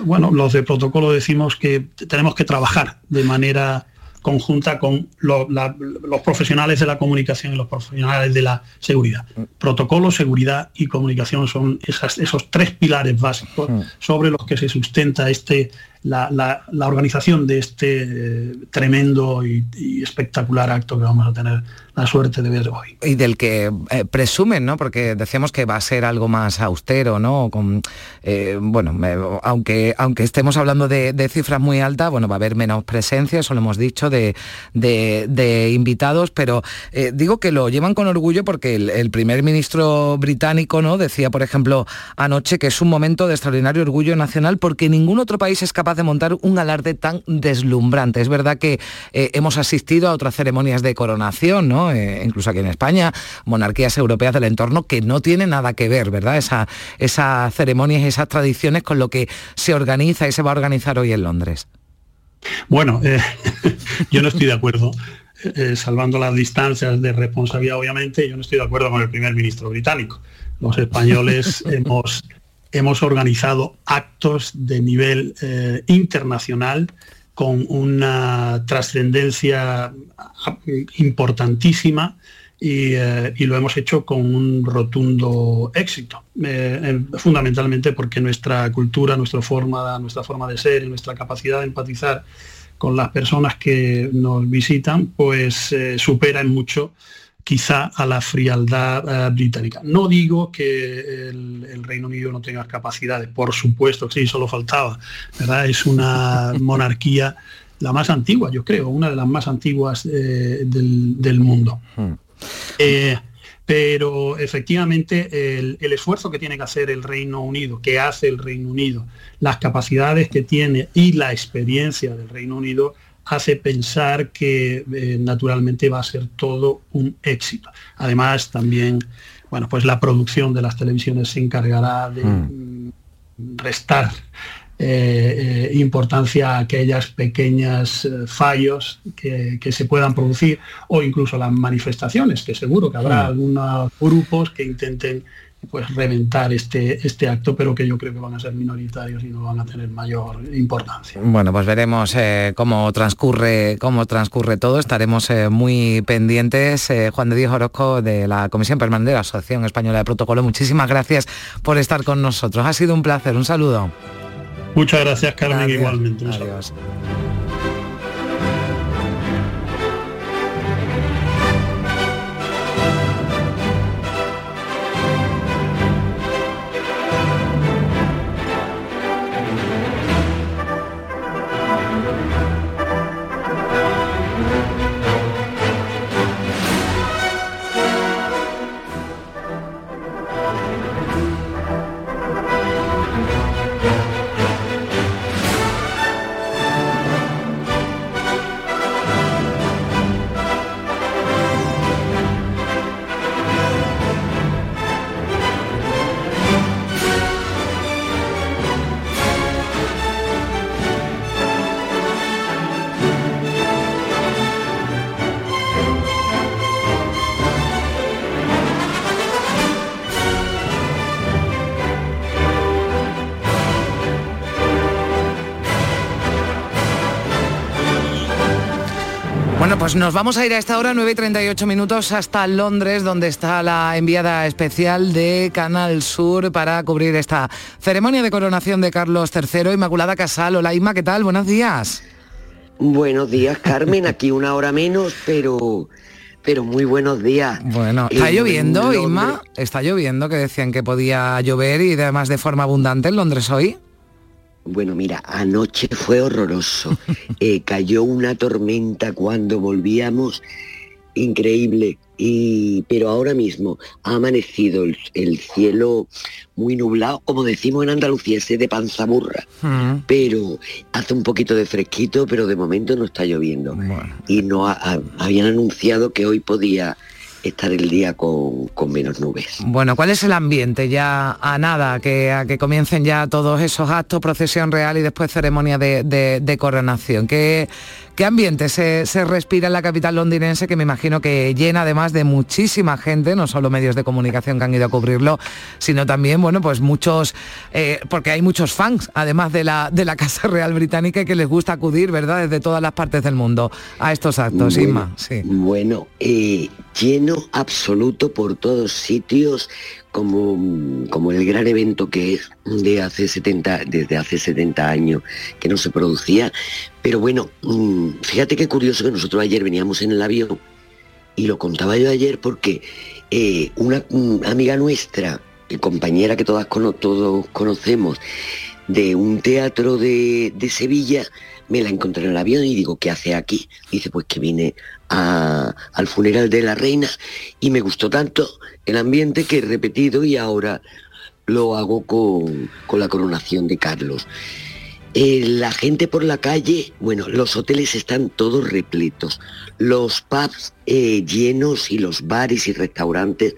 S13: bueno, los de protocolo decimos que tenemos que trabajar de manera conjunta con lo- la- los profesionales de la comunicación y los profesionales de la seguridad. Protocolo, seguridad y comunicación son esas- esos tres pilares básicos sobre los que se sustenta este, la, la- la organización de este eh, tremendo y, y espectacular acto que vamos a tener la suerte de ver hoy.
S1: y del que eh, presumen, ¿no? Porque decíamos que va a ser algo más austero, ¿no? Con, eh, bueno, aunque, aunque estemos hablando de, cifras muy altas, bueno, va a haber menos presencia, eso lo hemos dicho, de, de- invitados, pero eh, digo que lo llevan con orgullo porque el, el primer ministro británico, ¿no? Decía, por ejemplo, anoche que es un momento de extraordinario orgullo nacional porque ningún otro país es capaz de montar un alarde tan deslumbrante. Es verdad que hemos asistido a otras ceremonias de coronación, ¿no? Eh, incluso aquí en España, monarquías europeas del entorno que no tienen nada que ver, ¿verdad? Esa, esas ceremonias y esas tradiciones con lo que se organiza y se va a organizar hoy en Londres.
S13: Bueno, eh, yo no estoy de acuerdo, eh, salvando las distancias de responsabilidad, obviamente, yo no estoy de acuerdo con el primer ministro británico. Los españoles hemos, hemos organizado actos de nivel eh, internacional con una trascendencia ah, importantísima y, eh, y lo hemos hecho con un rotundo éxito, eh, fundamentalmente porque nuestra cultura, nuestra forma, nuestra forma de ser y nuestra capacidad de empatizar con las personas que nos visitan, pues eh, supera en mucho quizá a la frialdad eh, británica. No digo que el, el Reino Unido no tenga capacidades, por supuesto que sí, solo faltaba, ¿verdad? Es una monarquía la más antigua, yo creo, una de las más antiguas eh, del, del mundo. Eh, pero efectivamente el, el esfuerzo que tiene que hacer el Reino Unido, que hace el Reino Unido, las capacidades que tiene y la experiencia del Reino Unido hace pensar que eh, naturalmente va a ser todo un éxito. Además también, bueno, pues la producción de las televisiones se encargará de mm, restar eh, eh, importancia a aquellas pequeñas eh, fallos que, que se puedan producir o incluso las manifestaciones, que seguro que habrá
S1: Mm.
S13: algunos grupos que intenten pues reventar este, este acto, pero que yo creo que van a ser minoritarios y no van a tener mayor importancia.
S1: Bueno, pues veremos eh, cómo transcurre cómo transcurre todo. Estaremos eh, muy pendientes. Eh, Juan de Dios Orozco de la Comisión Permanente de la Asociación Española de Protocolo. Muchísimas gracias por estar con nosotros. Ha sido un placer. Un saludo.
S13: Muchas gracias, Carmen, igualmente. Un
S1: Adiós.
S13: saludo.
S1: Pues nos vamos a ir a esta hora, 9 y 38 minutos, hasta Londres, donde está la enviada especial de Canal Sur para cubrir esta ceremonia de coronación de Carlos III, Inmaculada Casal. Hola Inma, ¿qué tal? Buenos días.
S14: Buenos días, Carmen. Aquí una hora menos, pero pero muy buenos días.
S1: Bueno, ¿está
S14: En
S1: lloviendo, Inma? ¿Está lloviendo? Que decían que podía llover y además de forma abundante en Londres hoy.
S14: Bueno, mira, anoche fue horroroso. Eh, cayó una tormenta cuando volvíamos, increíble. Y, pero ahora mismo ha amanecido el, el cielo muy nublado, como decimos en Andalucía, ese de panza burra. Pero hace un poquito de fresquito, pero de momento no está lloviendo. Y no ha- ha- habían anunciado que hoy podía estar el día con, con menos nubes.
S1: Bueno, ¿cuál es el ambiente ya a nada, que, a que comiencen ya todos esos actos, procesión real y después ceremonia de, de- coronación? ¿Qué, ¿Qué ambiente se, se respira en la capital londinense que me imagino que llena además de muchísima gente, no solo medios de comunicación que han ido a cubrirlo, sino también, bueno, pues muchos, eh, porque hay muchos fans, además de la, de la Casa Real Británica, que les gusta acudir, ¿verdad?, desde todas las partes del mundo a estos actos,
S14: Bueno,
S1: Inma. Sí.
S14: Bueno, eh, lleno absoluto por todos sitios, como, como el gran evento que es de hace 70, desde hace 70 años que no se producía. Pero bueno, mm, fíjate qué curioso que nosotros ayer veníamos en el avión y lo contaba yo ayer porque eh, una mm, amiga nuestra, eh, compañera que todas todos conocemos, de un teatro de, de Sevilla, me la encontré en el avión y digo, ¿qué hace aquí? Dice, pues que vine a- al funeral de la reina y me gustó tanto el ambiente que he repetido y ahora lo hago con, con la coronación de Carlos. Eh, la gente por la calle, bueno, los hoteles están todos repletos, los pubs eh, llenos y los bares y restaurantes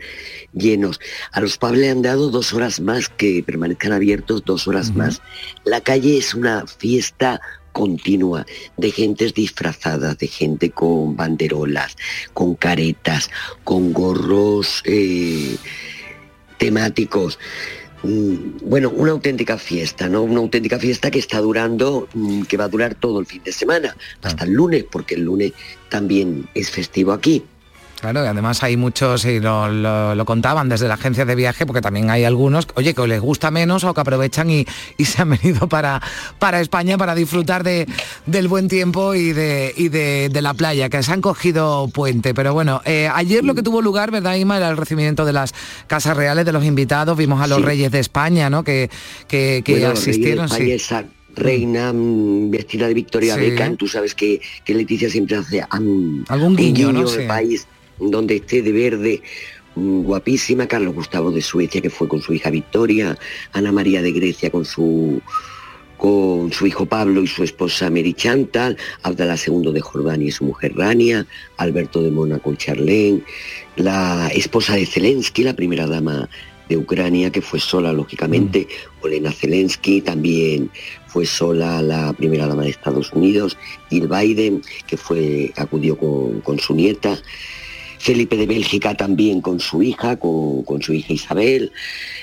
S14: llenos. A los pubs le han dado dos horas más que permanezcan abiertos, dos horas más. La calle es una fiesta continua de gentes disfrazadas, de gente con banderolas, con caretas, con gorros eh, temáticos. Mm, Bueno, una auténtica fiesta, ¿no? Una auténtica fiesta que está durando, mm, que va a durar todo el fin de semana, hasta el lunes, porque el lunes también es festivo aquí.
S1: Claro, y además hay muchos, y lo, lo- lo contaban desde la agencia de viaje, porque también hay algunos, oye, que les gusta menos o que aprovechan y, y se han venido para, para España para disfrutar de, del buen tiempo y, de, y de, de la playa, que se han cogido puente. Pero bueno, eh, ayer lo que tuvo lugar, ¿verdad, Ima? Era el recibimiento de las casas reales, de los invitados, vimos a los
S14: Sí.
S1: reyes de España, ¿no? Que, que, que
S14: Bueno, los reyes de
S1: asistieron.
S14: España,
S1: sí.
S14: esa reina mm, vestida de Victoria
S1: Sí.
S14: Beckham, tú sabes que, que Leticia siempre hace mm,
S1: Algún guiño, Sí.
S14: país donde esté de verde. mm, Guapísima, Carlos Gustavo de Suecia, que fue con su hija Victoria, Ana María de Grecia con su con su hijo Pablo y su esposa Mary Chantal, Abdalá II de Jordania y su mujer Rania, Alberto de Mónaco y Charlene, la esposa de Zelensky, la primera dama de Ucrania, que fue sola, lógicamente, Olena Zelensky, también fue sola la primera dama de Estados Unidos, Jill Biden, que fue, acudió con, con su nieta, Felipe de Bélgica también con su hija, con, con su hija Isabel,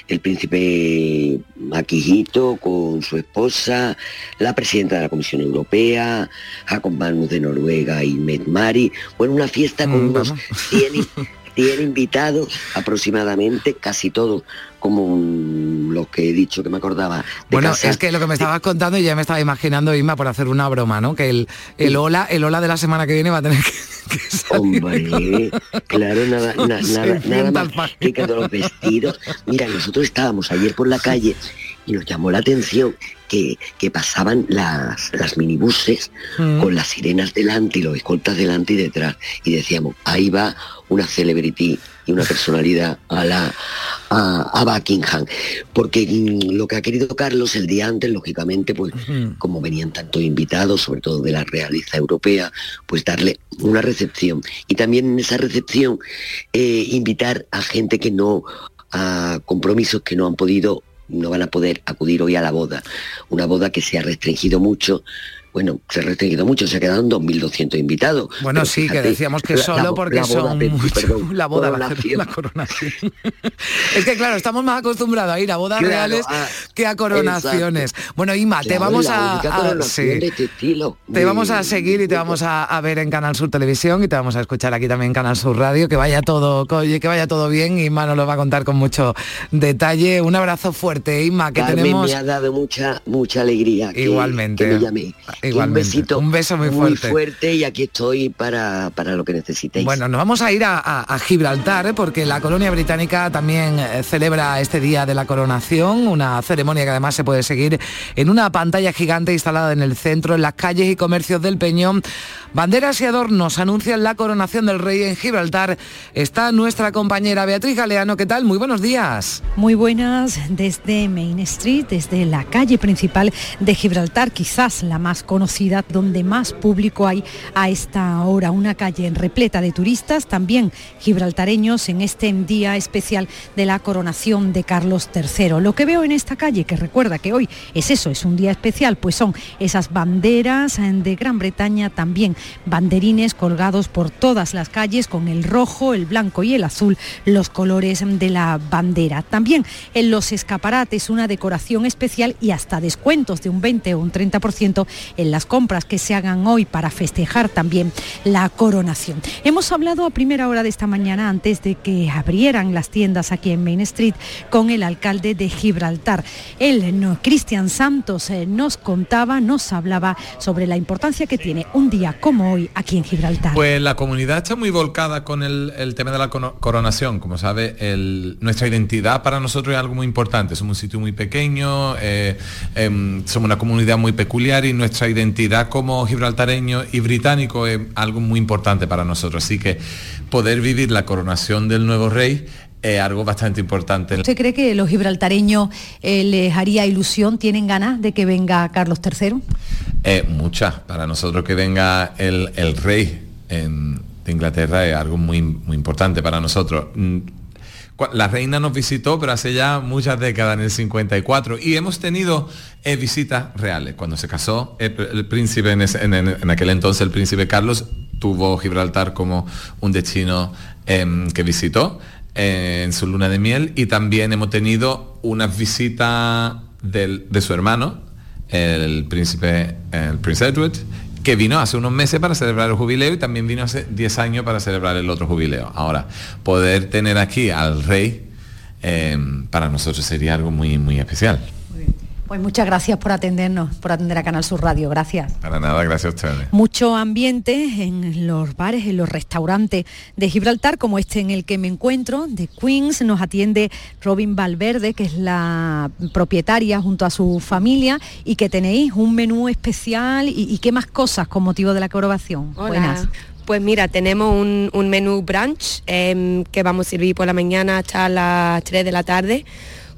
S14: el príncipe Akihito con su esposa, la presidenta de la Comisión Europea, Jacob Magnus de Noruega y Med Mari. Bueno, una fiesta con
S1: Mm,
S14: unos
S1: vamos.
S14: 100, 100 invitados aproximadamente, casi todos como los que he dicho que me acordaba.
S1: Bueno,
S14: casa.
S1: es que lo que me estabas contando y ya me estaba imaginando, Isma, por hacer una broma, ¿no? Que el, el hola, el hola de la semana que viene va a tener que, que salir.
S14: Hombre, claro, nada, na- nada, nada
S1: 600
S14: más que que los vestidos. Mira, nosotros estábamos ayer por la calle y nos llamó la atención que, que pasaban las, las minibuses
S1: Mm.
S14: con las sirenas delante y los escoltas delante y detrás. Y decíamos, ahí va una celebrity y una personalidad a la a, a Buckingham. Porque mm, lo que ha querido Carlos el día antes, lógicamente, pues como venían tantos invitados, sobre todo de la realeza europea, pues darle una recepción. Y también en esa recepción eh, invitar a gente que no, a compromisos que no han podido, no van a poder acudir hoy a la boda. Una boda que se ha restringido mucho. Bueno, se ha restringido mucho, se ha quedado en 2.200 invitados.
S1: Bueno, sí, que decíamos que solo
S14: la-
S1: porque
S14: la
S1: son mucho-
S14: perdón,
S1: la boda,
S14: coronación.
S1: la coronación. es que claro, estamos más acostumbrados a ir a bodas
S14: Claro,
S1: reales
S14: ah,
S1: que a coronaciones. Bueno, Ima, te
S14: Claro,
S1: vamos
S14: la
S1: a,
S14: única
S1: a-
S14: coronación
S1: sí.
S14: de este estilo.
S1: Te vamos a seguir y te vamos a, a ver en Canal Sur Televisión y te vamos a escuchar aquí también en Canal Sur Radio. Que vaya todo, que vaya todo bien. Inma nos lo va a contar con mucho detalle. Un abrazo fuerte, Inma, que
S14: Carmen
S1: tenemos.
S14: me ha dado mucha mucha alegría
S1: Igualmente.
S14: que me llame.
S1: Igualmente.
S14: Un besito
S1: Un beso muy fuerte.
S14: y aquí estoy para, para lo que necesitéis.
S1: Bueno, nos vamos a ir a, a- a Gibraltar, ¿eh? porque la colonia británica también eh, celebra este día de la coronación, una ceremonia que además se puede seguir en una pantalla gigante instalada en el centro, en las calles y comercios del Peñón. Banderas y adornos anuncian la coronación del rey en Gibraltar. Está nuestra compañera Beatriz Galeano. ¿Qué tal? Muy buenos días.
S15: Muy buenas desde Main Street, desde la calle principal de Gibraltar, quizás la más conocida donde más público hay a esta hora. Una calle repleta de turistas, también gibraltareños en este día especial de la coronación de Carlos III. Lo que veo en esta calle, que recuerda que hoy es eso, es un día especial, pues son esas banderas de Gran Bretaña, también banderines colgados por todas las calles con el rojo, el blanco y el azul, los colores de la bandera. También en los escaparates una decoración especial y hasta descuentos de un 20 o un 30% en las compras que se hagan hoy para festejar también la coronación. Hemos hablado a primera hora de esta mañana antes de que abrieran las tiendas aquí en Main Street con el alcalde de Gibraltar. Él, no, Cristian Santos, eh, nos contaba, nos hablaba sobre la importancia que tiene un día como hoy aquí en Gibraltar.
S16: Pues la comunidad está muy volcada con el, tema de la coronación. Como sabe, nuestra identidad para nosotros es algo muy importante. Somos un sitio muy pequeño, eh, em, somos una comunidad muy peculiar y nuestra identidad como gibraltareño y británico es algo muy importante para nosotros. Así que poder vivir la coronación del nuevo rey es algo bastante importante.
S15: ¿Usted cree que los gibraltareños eh, les haría ilusión, tienen ganas de que venga Carlos III?
S16: Eh, muchas. Para nosotros que venga el, el rey en- de Inglaterra es algo muy, muy importante para nosotros. La reina nos visitó, pero hace ya muchas décadas, en el 54, y hemos tenido eh, visitas reales. Cuando se casó el, el príncipe, en, aquel entonces el príncipe Carlos tuvo Gibraltar como un destino em, que visitó eh, en su luna de miel, y también hemos tenido unas visitas de su hermano, el príncipe, el Prince Edward, que vino hace unos meses para celebrar el jubileo y también vino hace 10 años para celebrar el otro jubileo. Ahora, poder tener aquí al rey eh, para nosotros sería algo muy, muy especial.
S15: Pues muchas gracias por atendernos, por atender a Canal Sur Radio. Gracias.
S16: Para nada, gracias a ustedes.
S15: Mucho ambiente en los bares, en los restaurantes de Gibraltar, como este en el que me encuentro, de Queens. Nos atiende Robin Valverde, que es la propietaria junto a su familia, y que tenéis un menú especial y, y qué más cosas con motivo de la coronación.
S17: Hola.
S15: Buenas.
S17: Pues mira, tenemos un, un menú brunch em, que vamos a servir por la mañana hasta las 3 de la tarde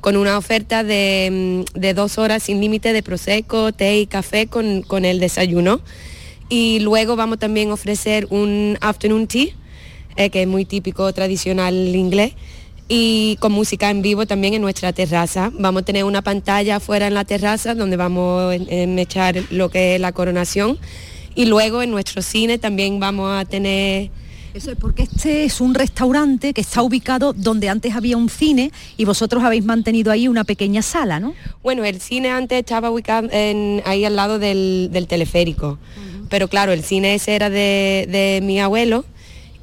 S17: con una oferta de, em, de dos horas sin límite de prosecco, té y café con, con el desayuno. Y luego vamos también a ofrecer un afternoon tea, eh, que es muy típico tradicional inglés, y con música en vivo también en nuestra terraza. Vamos a tener una pantalla afuera en la terraza donde vamos a echar lo que es la coronación. Y luego en nuestro cine también vamos a tener...
S15: Eso es porque este es un restaurante que está ubicado donde antes había un cine y vosotros habéis mantenido ahí una pequeña sala, ¿no?
S17: Bueno, el cine antes estaba ubicado en- ahí al lado del, del teleférico, pero claro, el cine ese era de, de mi abuelo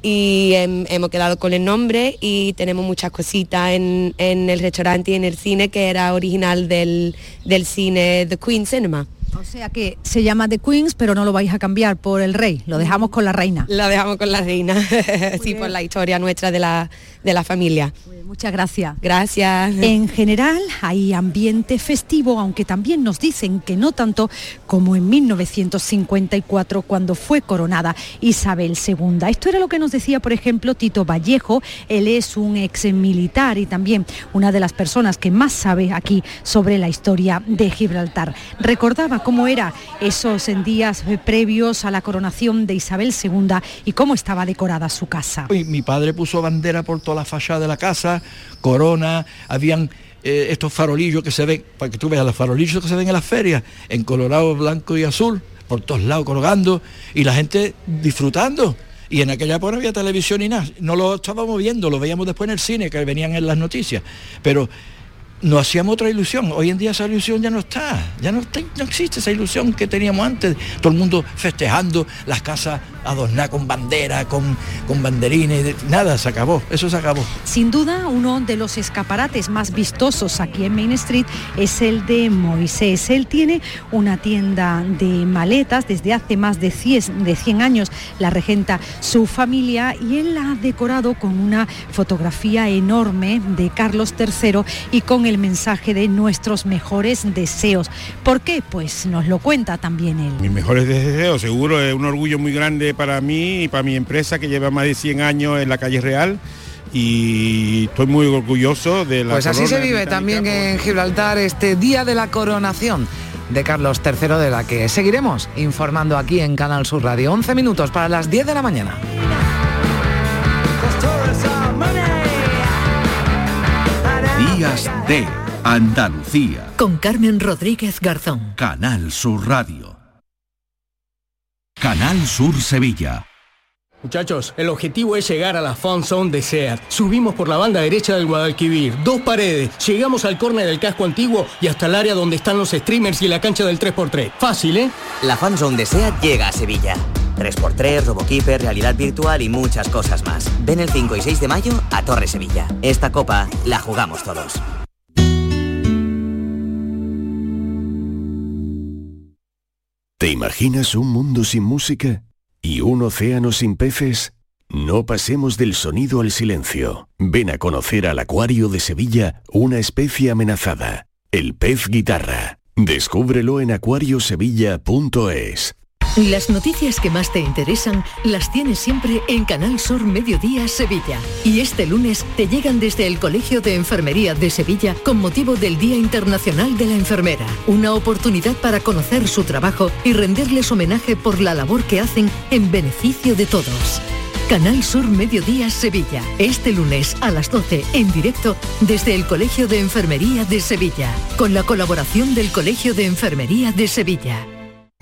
S17: y em, hemos quedado con el nombre y tenemos muchas cositas en, en el restaurante y en el cine que era original del, del cine The Queen Cinema.
S15: O sea que se llama The Queens, pero no lo vais a cambiar por el rey, lo dejamos con la reina.
S17: La dejamos con la reina, sí, por la historia nuestra de la, de la familia.
S15: Muchas gracias.
S17: Gracias.
S15: En general hay ambiente festivo, aunque también nos dicen que no tanto como en 1954 cuando fue coronada Isabel II. Esto era lo que nos decía, por ejemplo, Tito Vallejo. Él es un ex militar y también una de las personas que más sabe aquí sobre la historia de Gibraltar. Recordaba cómo era esos días previos a la coronación de Isabel II y cómo estaba decorada su casa.
S18: Y mi padre puso bandera por toda la fachada de la casa, corona, habían eh, estos farolillos que se ven, para que tú veas los farolillos que se ven en las ferias, en colorado, blanco y azul, por todos lados colgando, y la gente disfrutando. Y en aquella época no había televisión ni nada, no lo estábamos viendo, lo veíamos después en el cine, que venían en las noticias. Pero nos hacíamos otra ilusión. Hoy en día esa ilusión ya no está, ya no, no existe esa ilusión que teníamos antes. Todo el mundo festejando, las casas adornadas con bandera, con, con banderines, de- nada, se acabó, eso se acabó.
S15: Sin duda, uno de los escaparates más vistosos aquí en Main Street es el de Moisés. Él tiene una tienda de maletas desde hace más de 100, de 100 años. La regenta su familia y él la ha decorado con una fotografía enorme de Carlos III y con el mensaje de nuestros mejores deseos. ¿Por qué? Pues nos lo cuenta también él.
S19: Mis mejores deseos, seguro es un orgullo muy grande para mí y para mi empresa que lleva más de 100 años en la calle Real y estoy muy orgulloso de la
S1: Pues así se vive también en Gibraltar este día de la coronación. de Carlos III, de la que seguiremos informando aquí en Canal Sur Radio. 11 minutos para las 10 de la mañana.
S6: Días de Andalucía.
S8: Con Carmen Rodríguez Garzón.
S6: Canal Sur Radio. Canal Sur Sevilla.
S20: Muchachos, el objetivo es llegar a la fan zone de SEAT. Subimos por la banda derecha del Guadalquivir, dos paredes, llegamos al córner del casco antiguo y hasta el área donde están los streamers y la cancha del 3x3. Fácil, ¿eh?
S21: La fan zone de SEAT llega a Sevilla. 3x3, RoboKeeper, realidad virtual y muchas cosas más. Ven el 5 y 6 de mayo a Torre Sevilla. Esta copa la jugamos todos.
S22: ¿Te imaginas un mundo sin música? ¿Y un océano sin peces? No pasemos del sonido al silencio. Ven a conocer al Acuario de Sevilla, una especie amenazada, el pez guitarra. Descúbrelo en acuariosevilla.es.
S8: Las noticias que más te interesan las tienes siempre en Canal Sur Mediodía Sevilla. Y este lunes te llegan desde el Colegio de Enfermería de Sevilla con motivo del Día Internacional de la Enfermera. Una oportunidad para conocer su trabajo y rendirles homenaje por la labor que hacen en beneficio de todos. Canal Sur Mediodía Sevilla. Este lunes a las 12 en directo desde el Colegio de Enfermería de Sevilla. Con la colaboración del Colegio de Enfermería de Sevilla.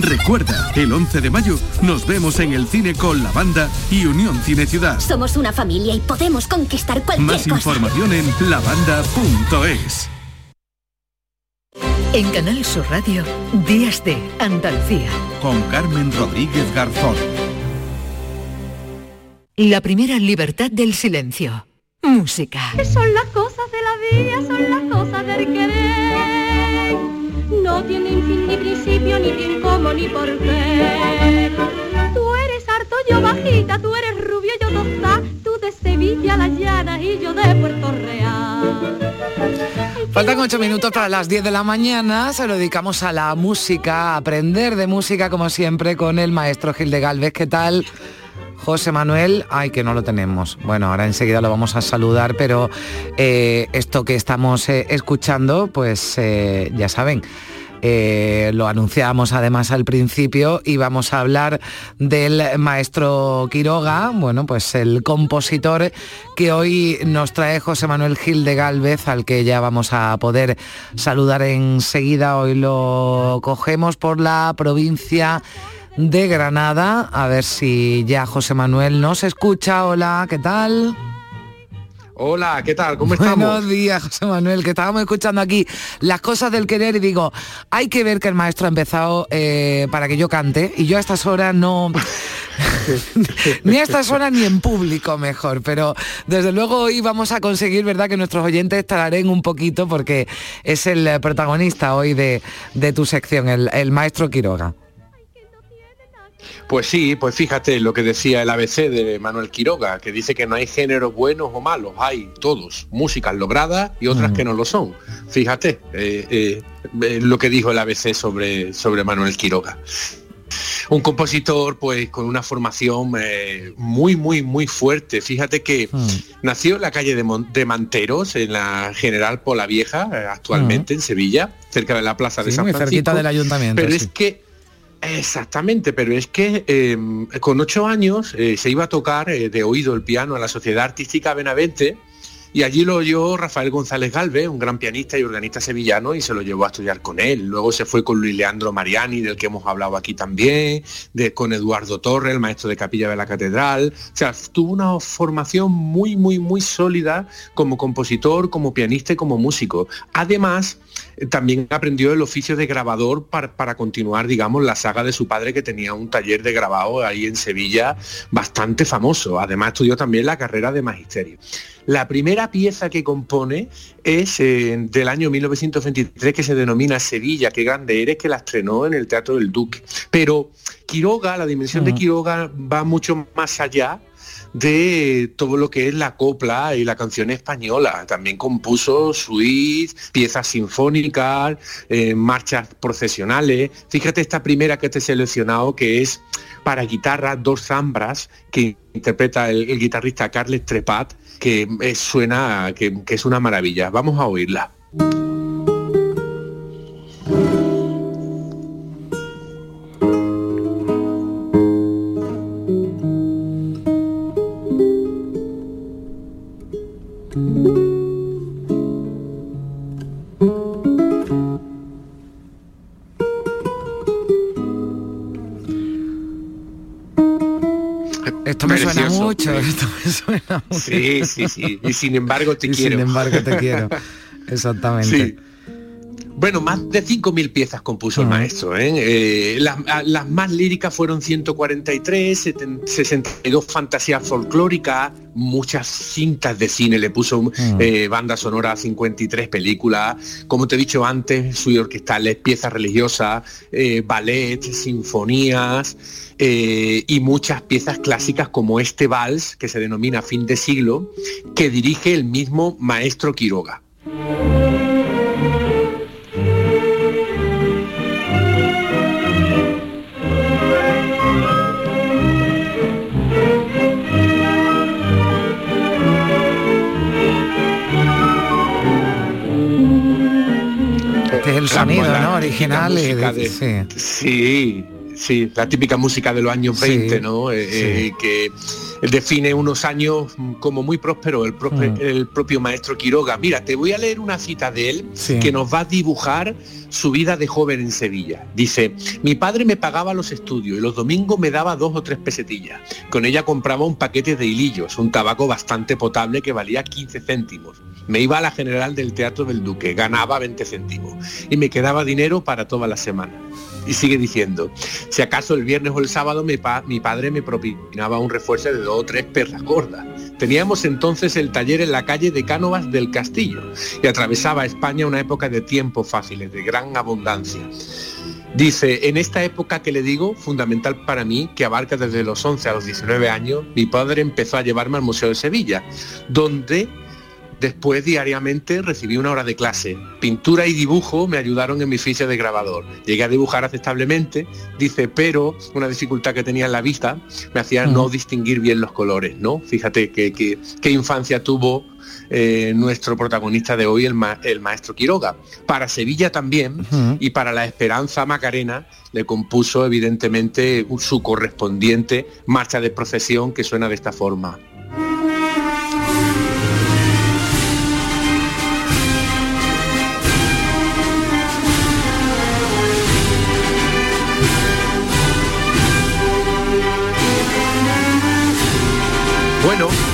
S6: Recuerda, el 11 de mayo nos vemos en el cine con la banda y Unión Cine Ciudad.
S23: Somos una familia y podemos conquistar cualquier
S6: Más
S23: cosa.
S6: información en lavanda.es.
S8: En Canal Sur Radio, Días de Andalucía.
S6: Con Carmen Rodríguez Garzón.
S8: La primera libertad del silencio. Música.
S24: Son las cosas de la vida, son las cosas del querer. No tienen fin ni principio, ni bien ni por qué. Tú eres harto, yo bajita, tú eres rubio, yo tosta, tú de Sevilla, las llanas y yo de Puerto Real.
S1: Faltan ocho minutos para las 10 de la mañana, se lo dedicamos a la música, a aprender de música como siempre con el maestro Gil de Galvez. ¿Qué tal? José Manuel, ay que no lo tenemos. Bueno, ahora enseguida lo vamos a saludar, pero eh, esto que estamos eh, escuchando, pues eh, ya saben, eh, lo anunciamos además al principio y vamos a hablar del maestro Quiroga, bueno, pues el compositor que hoy nos trae José Manuel Gil de Galvez, al que ya vamos a poder saludar enseguida. Hoy lo cogemos por la provincia de Granada, a ver si ya José Manuel nos escucha. Hola, ¿qué tal?
S25: Hola, ¿qué tal? ¿Cómo estamos?
S1: Buenos días, José Manuel, que estábamos escuchando aquí las cosas del querer y digo, hay que ver que el maestro ha empezado eh, para que yo cante y yo a estas horas no... ni a estas horas ni en público mejor, pero desde luego hoy vamos a conseguir, ¿verdad?, que nuestros oyentes tararen un poquito porque es el protagonista hoy de, de tu sección, el, el maestro Quiroga.
S25: Pues sí, pues fíjate lo que decía el ABC de Manuel Quiroga, que dice que no hay géneros buenos o malos, hay todos, músicas logradas y otras que no lo son. Fíjate eh, eh, eh, lo que dijo el ABC sobre, sobre Manuel Quiroga. Un compositor pues con una formación eh, muy muy muy fuerte. Fíjate que nació en la calle de, Mon- de Manteros, en la General Pola Vieja, actualmente en Sevilla, cerca de la Plaza de San
S1: muy
S25: Francisco.
S1: cerquita del ayuntamiento.
S25: Pero
S1: sí.
S25: es que Exactamente, pero es que eh, con ocho años eh, se iba a tocar eh, de oído el piano a la Sociedad Artística Benavente y allí lo oyó Rafael González Galvez, un gran pianista y organista sevillano, y se lo llevó a estudiar con él. Luego se fue con Luis Leandro Mariani, del que hemos hablado aquí también, de, con Eduardo Torre, el maestro de capilla de la catedral. O sea, tuvo una formación muy, muy, muy sólida como compositor, como pianista y como músico. Además, también aprendió el oficio de grabador para, para continuar, digamos, la saga de su padre que tenía un taller de grabado ahí en Sevilla bastante famoso. Además estudió también la carrera de magisterio. La primera pieza que compone es eh, del año 1923 que se denomina Sevilla, qué grande eres, que la estrenó en el Teatro del Duque. Pero Quiroga, la dimensión de Quiroga va mucho más allá de todo lo que es la copla y la canción española. También compuso suites, piezas sinfónicas, eh, marchas procesionales. Fíjate esta primera que te he seleccionado que es para guitarra, dos zambras, que interpreta el, guitarrista Carles Trepat, que es, suena, que, que es una maravilla. Vamos a oírla. Sí, sí, sí. Y sin embargo te
S1: Y
S25: quiero.
S1: Sin embargo te quiero. Exactamente.
S25: Sí. Bueno, más de 5.000 piezas compuso el maestro. ¿eh? Eh, las, a- las más líricas fueron 143, seten- 62 fantasías folclóricas, muchas cintas de cine, le puso eh, banda sonora a 53 películas, como te he dicho antes, sui orquestales, piezas religiosas, ballet, sinfonías y muchas piezas clásicas como este vals, que se denomina Fin de siglo, que dirige el mismo maestro Quiroga.
S1: El sonido,
S25: la
S1: ¿no? Original de-
S25: de-
S1: sí.
S25: Sí, sí, la típica música de los años
S1: Sí,
S25: 20, ¿no? Eh,
S1: sí.
S25: eh, que define unos años mm, como muy el, prope-
S1: Mm.
S25: el propio maestro Quiroga. Mira, te voy a leer una cita de él
S1: Sí.
S25: que nos va a dibujar su vida de joven en Sevilla. Dice, mi padre me pagaba los estudios y los domingos me daba dos o tres pesetillas. Con ella compraba un paquete de hilillos, un tabaco bastante potable que valía 15 céntimos. Me iba a la general del Teatro del Duque, ganaba 20 céntimos y me quedaba dinero para toda la semana. Y sigue diciendo, si acaso el viernes o el sábado mi, pa- mi padre me propinaba un refuerzo de o tres perras gordas. Teníamos entonces el taller en la calle de Cánovas del Castillo y atravesaba España una época de tiempos fáciles, de gran abundancia. Dice, en esta época que le digo, fundamental para mí, que abarca desde los 11 a los 19 años, mi padre empezó a llevarme al Museo de Sevilla, donde Después diariamente recibí una hora de clase. Pintura y dibujo me ayudaron en mi oficio de grabador. Llegué a dibujar aceptablemente, dice, pero una dificultad que tenía en la vista me hacía no distinguir bien los colores, ¿no? Fíjate que- que- qué infancia tuvo eh, nuestro protagonista de hoy, el, ma- el maestro Quiroga. Para Sevilla también y para la Esperanza Macarena le compuso evidentemente su correspondiente marcha de procesión que suena de esta forma.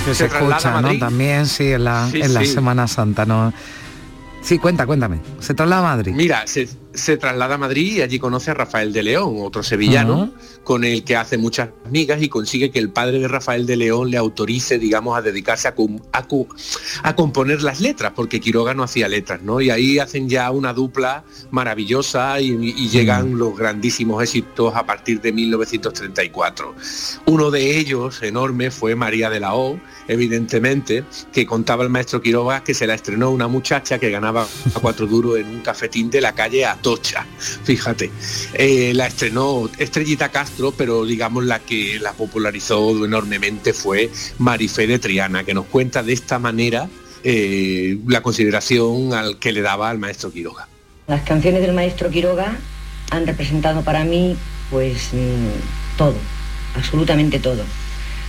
S1: Que se, escucha, ¿no? También, sí, en la,
S25: Sí,
S1: en la
S25: sí.
S1: Semana Santa, ¿no? Sí, cuenta, cuéntame. ¿Se traslada a Madrid?
S25: Mira, se, se traslada a Madrid y allí conoce a Rafael de León, otro sevillano, con el que hace muchas amigas y consigue que el padre de Rafael de León le autorice, digamos, a dedicarse a, com- a co- a componer las letras, porque Quiroga no hacía letras, ¿no? Y ahí hacen ya una dupla maravillosa y, y llegan los grandísimos éxitos a partir de 1934. Uno de ellos, enorme, fue María de la O, evidentemente, que contaba el maestro Quiroga que se la estrenó una muchacha que ganaba a cuatro duros en un cafetín de la calle Atocha. Fíjate, Eh, la estrenó Estrellita Castro, pero digamos la que la popularizó enormemente fue Marifé de Triana, que nos cuenta de esta manera eh, la consideración al que le daba al maestro Quiroga.
S26: Las canciones del maestro Quiroga han representado para mí pues mm, todo, absolutamente todo.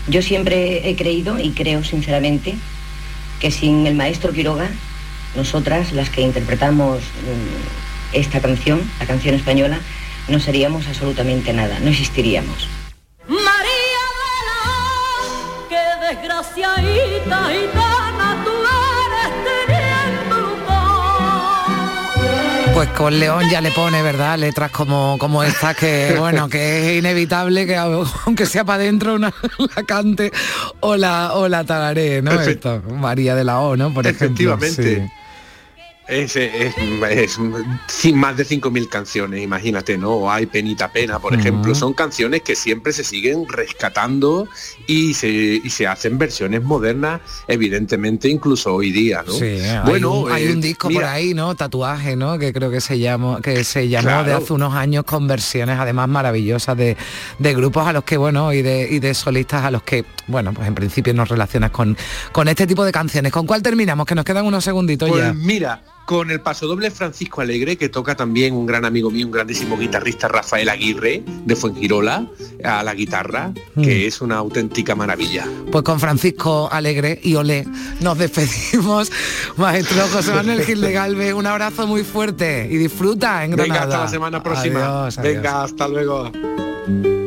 S26: Yo siempre he creído y creo sinceramente que sin el maestro Quiroga, nosotras las que interpretamos mm, esta canción, la canción española, no seríamos absolutamente nada, no existiríamos.
S24: María de la que desgraciadita gitana tú eres teniendo lugar.
S1: Pues con León ya le pone, ¿verdad? Letras como, como esta que, bueno, que es inevitable que aunque sea para adentro una la cante o la, o la tagaré, ¿no? Esto, María de la O, ¿no? Por
S25: Efectivamente.
S1: ejemplo. sí.
S25: Es, es- más de 5.000 canciones, imagínate, ¿no? O Hay Penita Pena, por ejemplo. Son canciones que siempre se siguen rescatando y se, y se hacen versiones modernas, evidentemente, incluso hoy día, ¿no?
S1: Sí, hay
S25: bueno,
S1: un, hay
S25: eh,
S1: un disco por ahí, ¿no? Tatuaje, ¿no? Que creo que se llamó, que se llamó de hace unos años con versiones además maravillosas de, de grupos a los que, bueno, y de, y de solistas a los que, bueno, pues en principio nos relacionas con, con este tipo de canciones. ¿Con cuál terminamos? Que nos quedan unos segunditos
S25: Pues
S1: ya.
S25: mira, con el pasodoble Francisco Alegre, que toca también un gran amigo mío, un grandísimo guitarrista, Rafael Aguirre, de Fuengirola, a la guitarra, que es una auténtica maravilla.
S1: Pues con Francisco Alegre y Olé nos despedimos. Maestro José Manuel Gil de Galvez, un abrazo muy fuerte y disfruta en Granada.
S25: Venga, hasta la semana próxima.
S1: Adiós, adiós.
S25: Venga, hasta luego.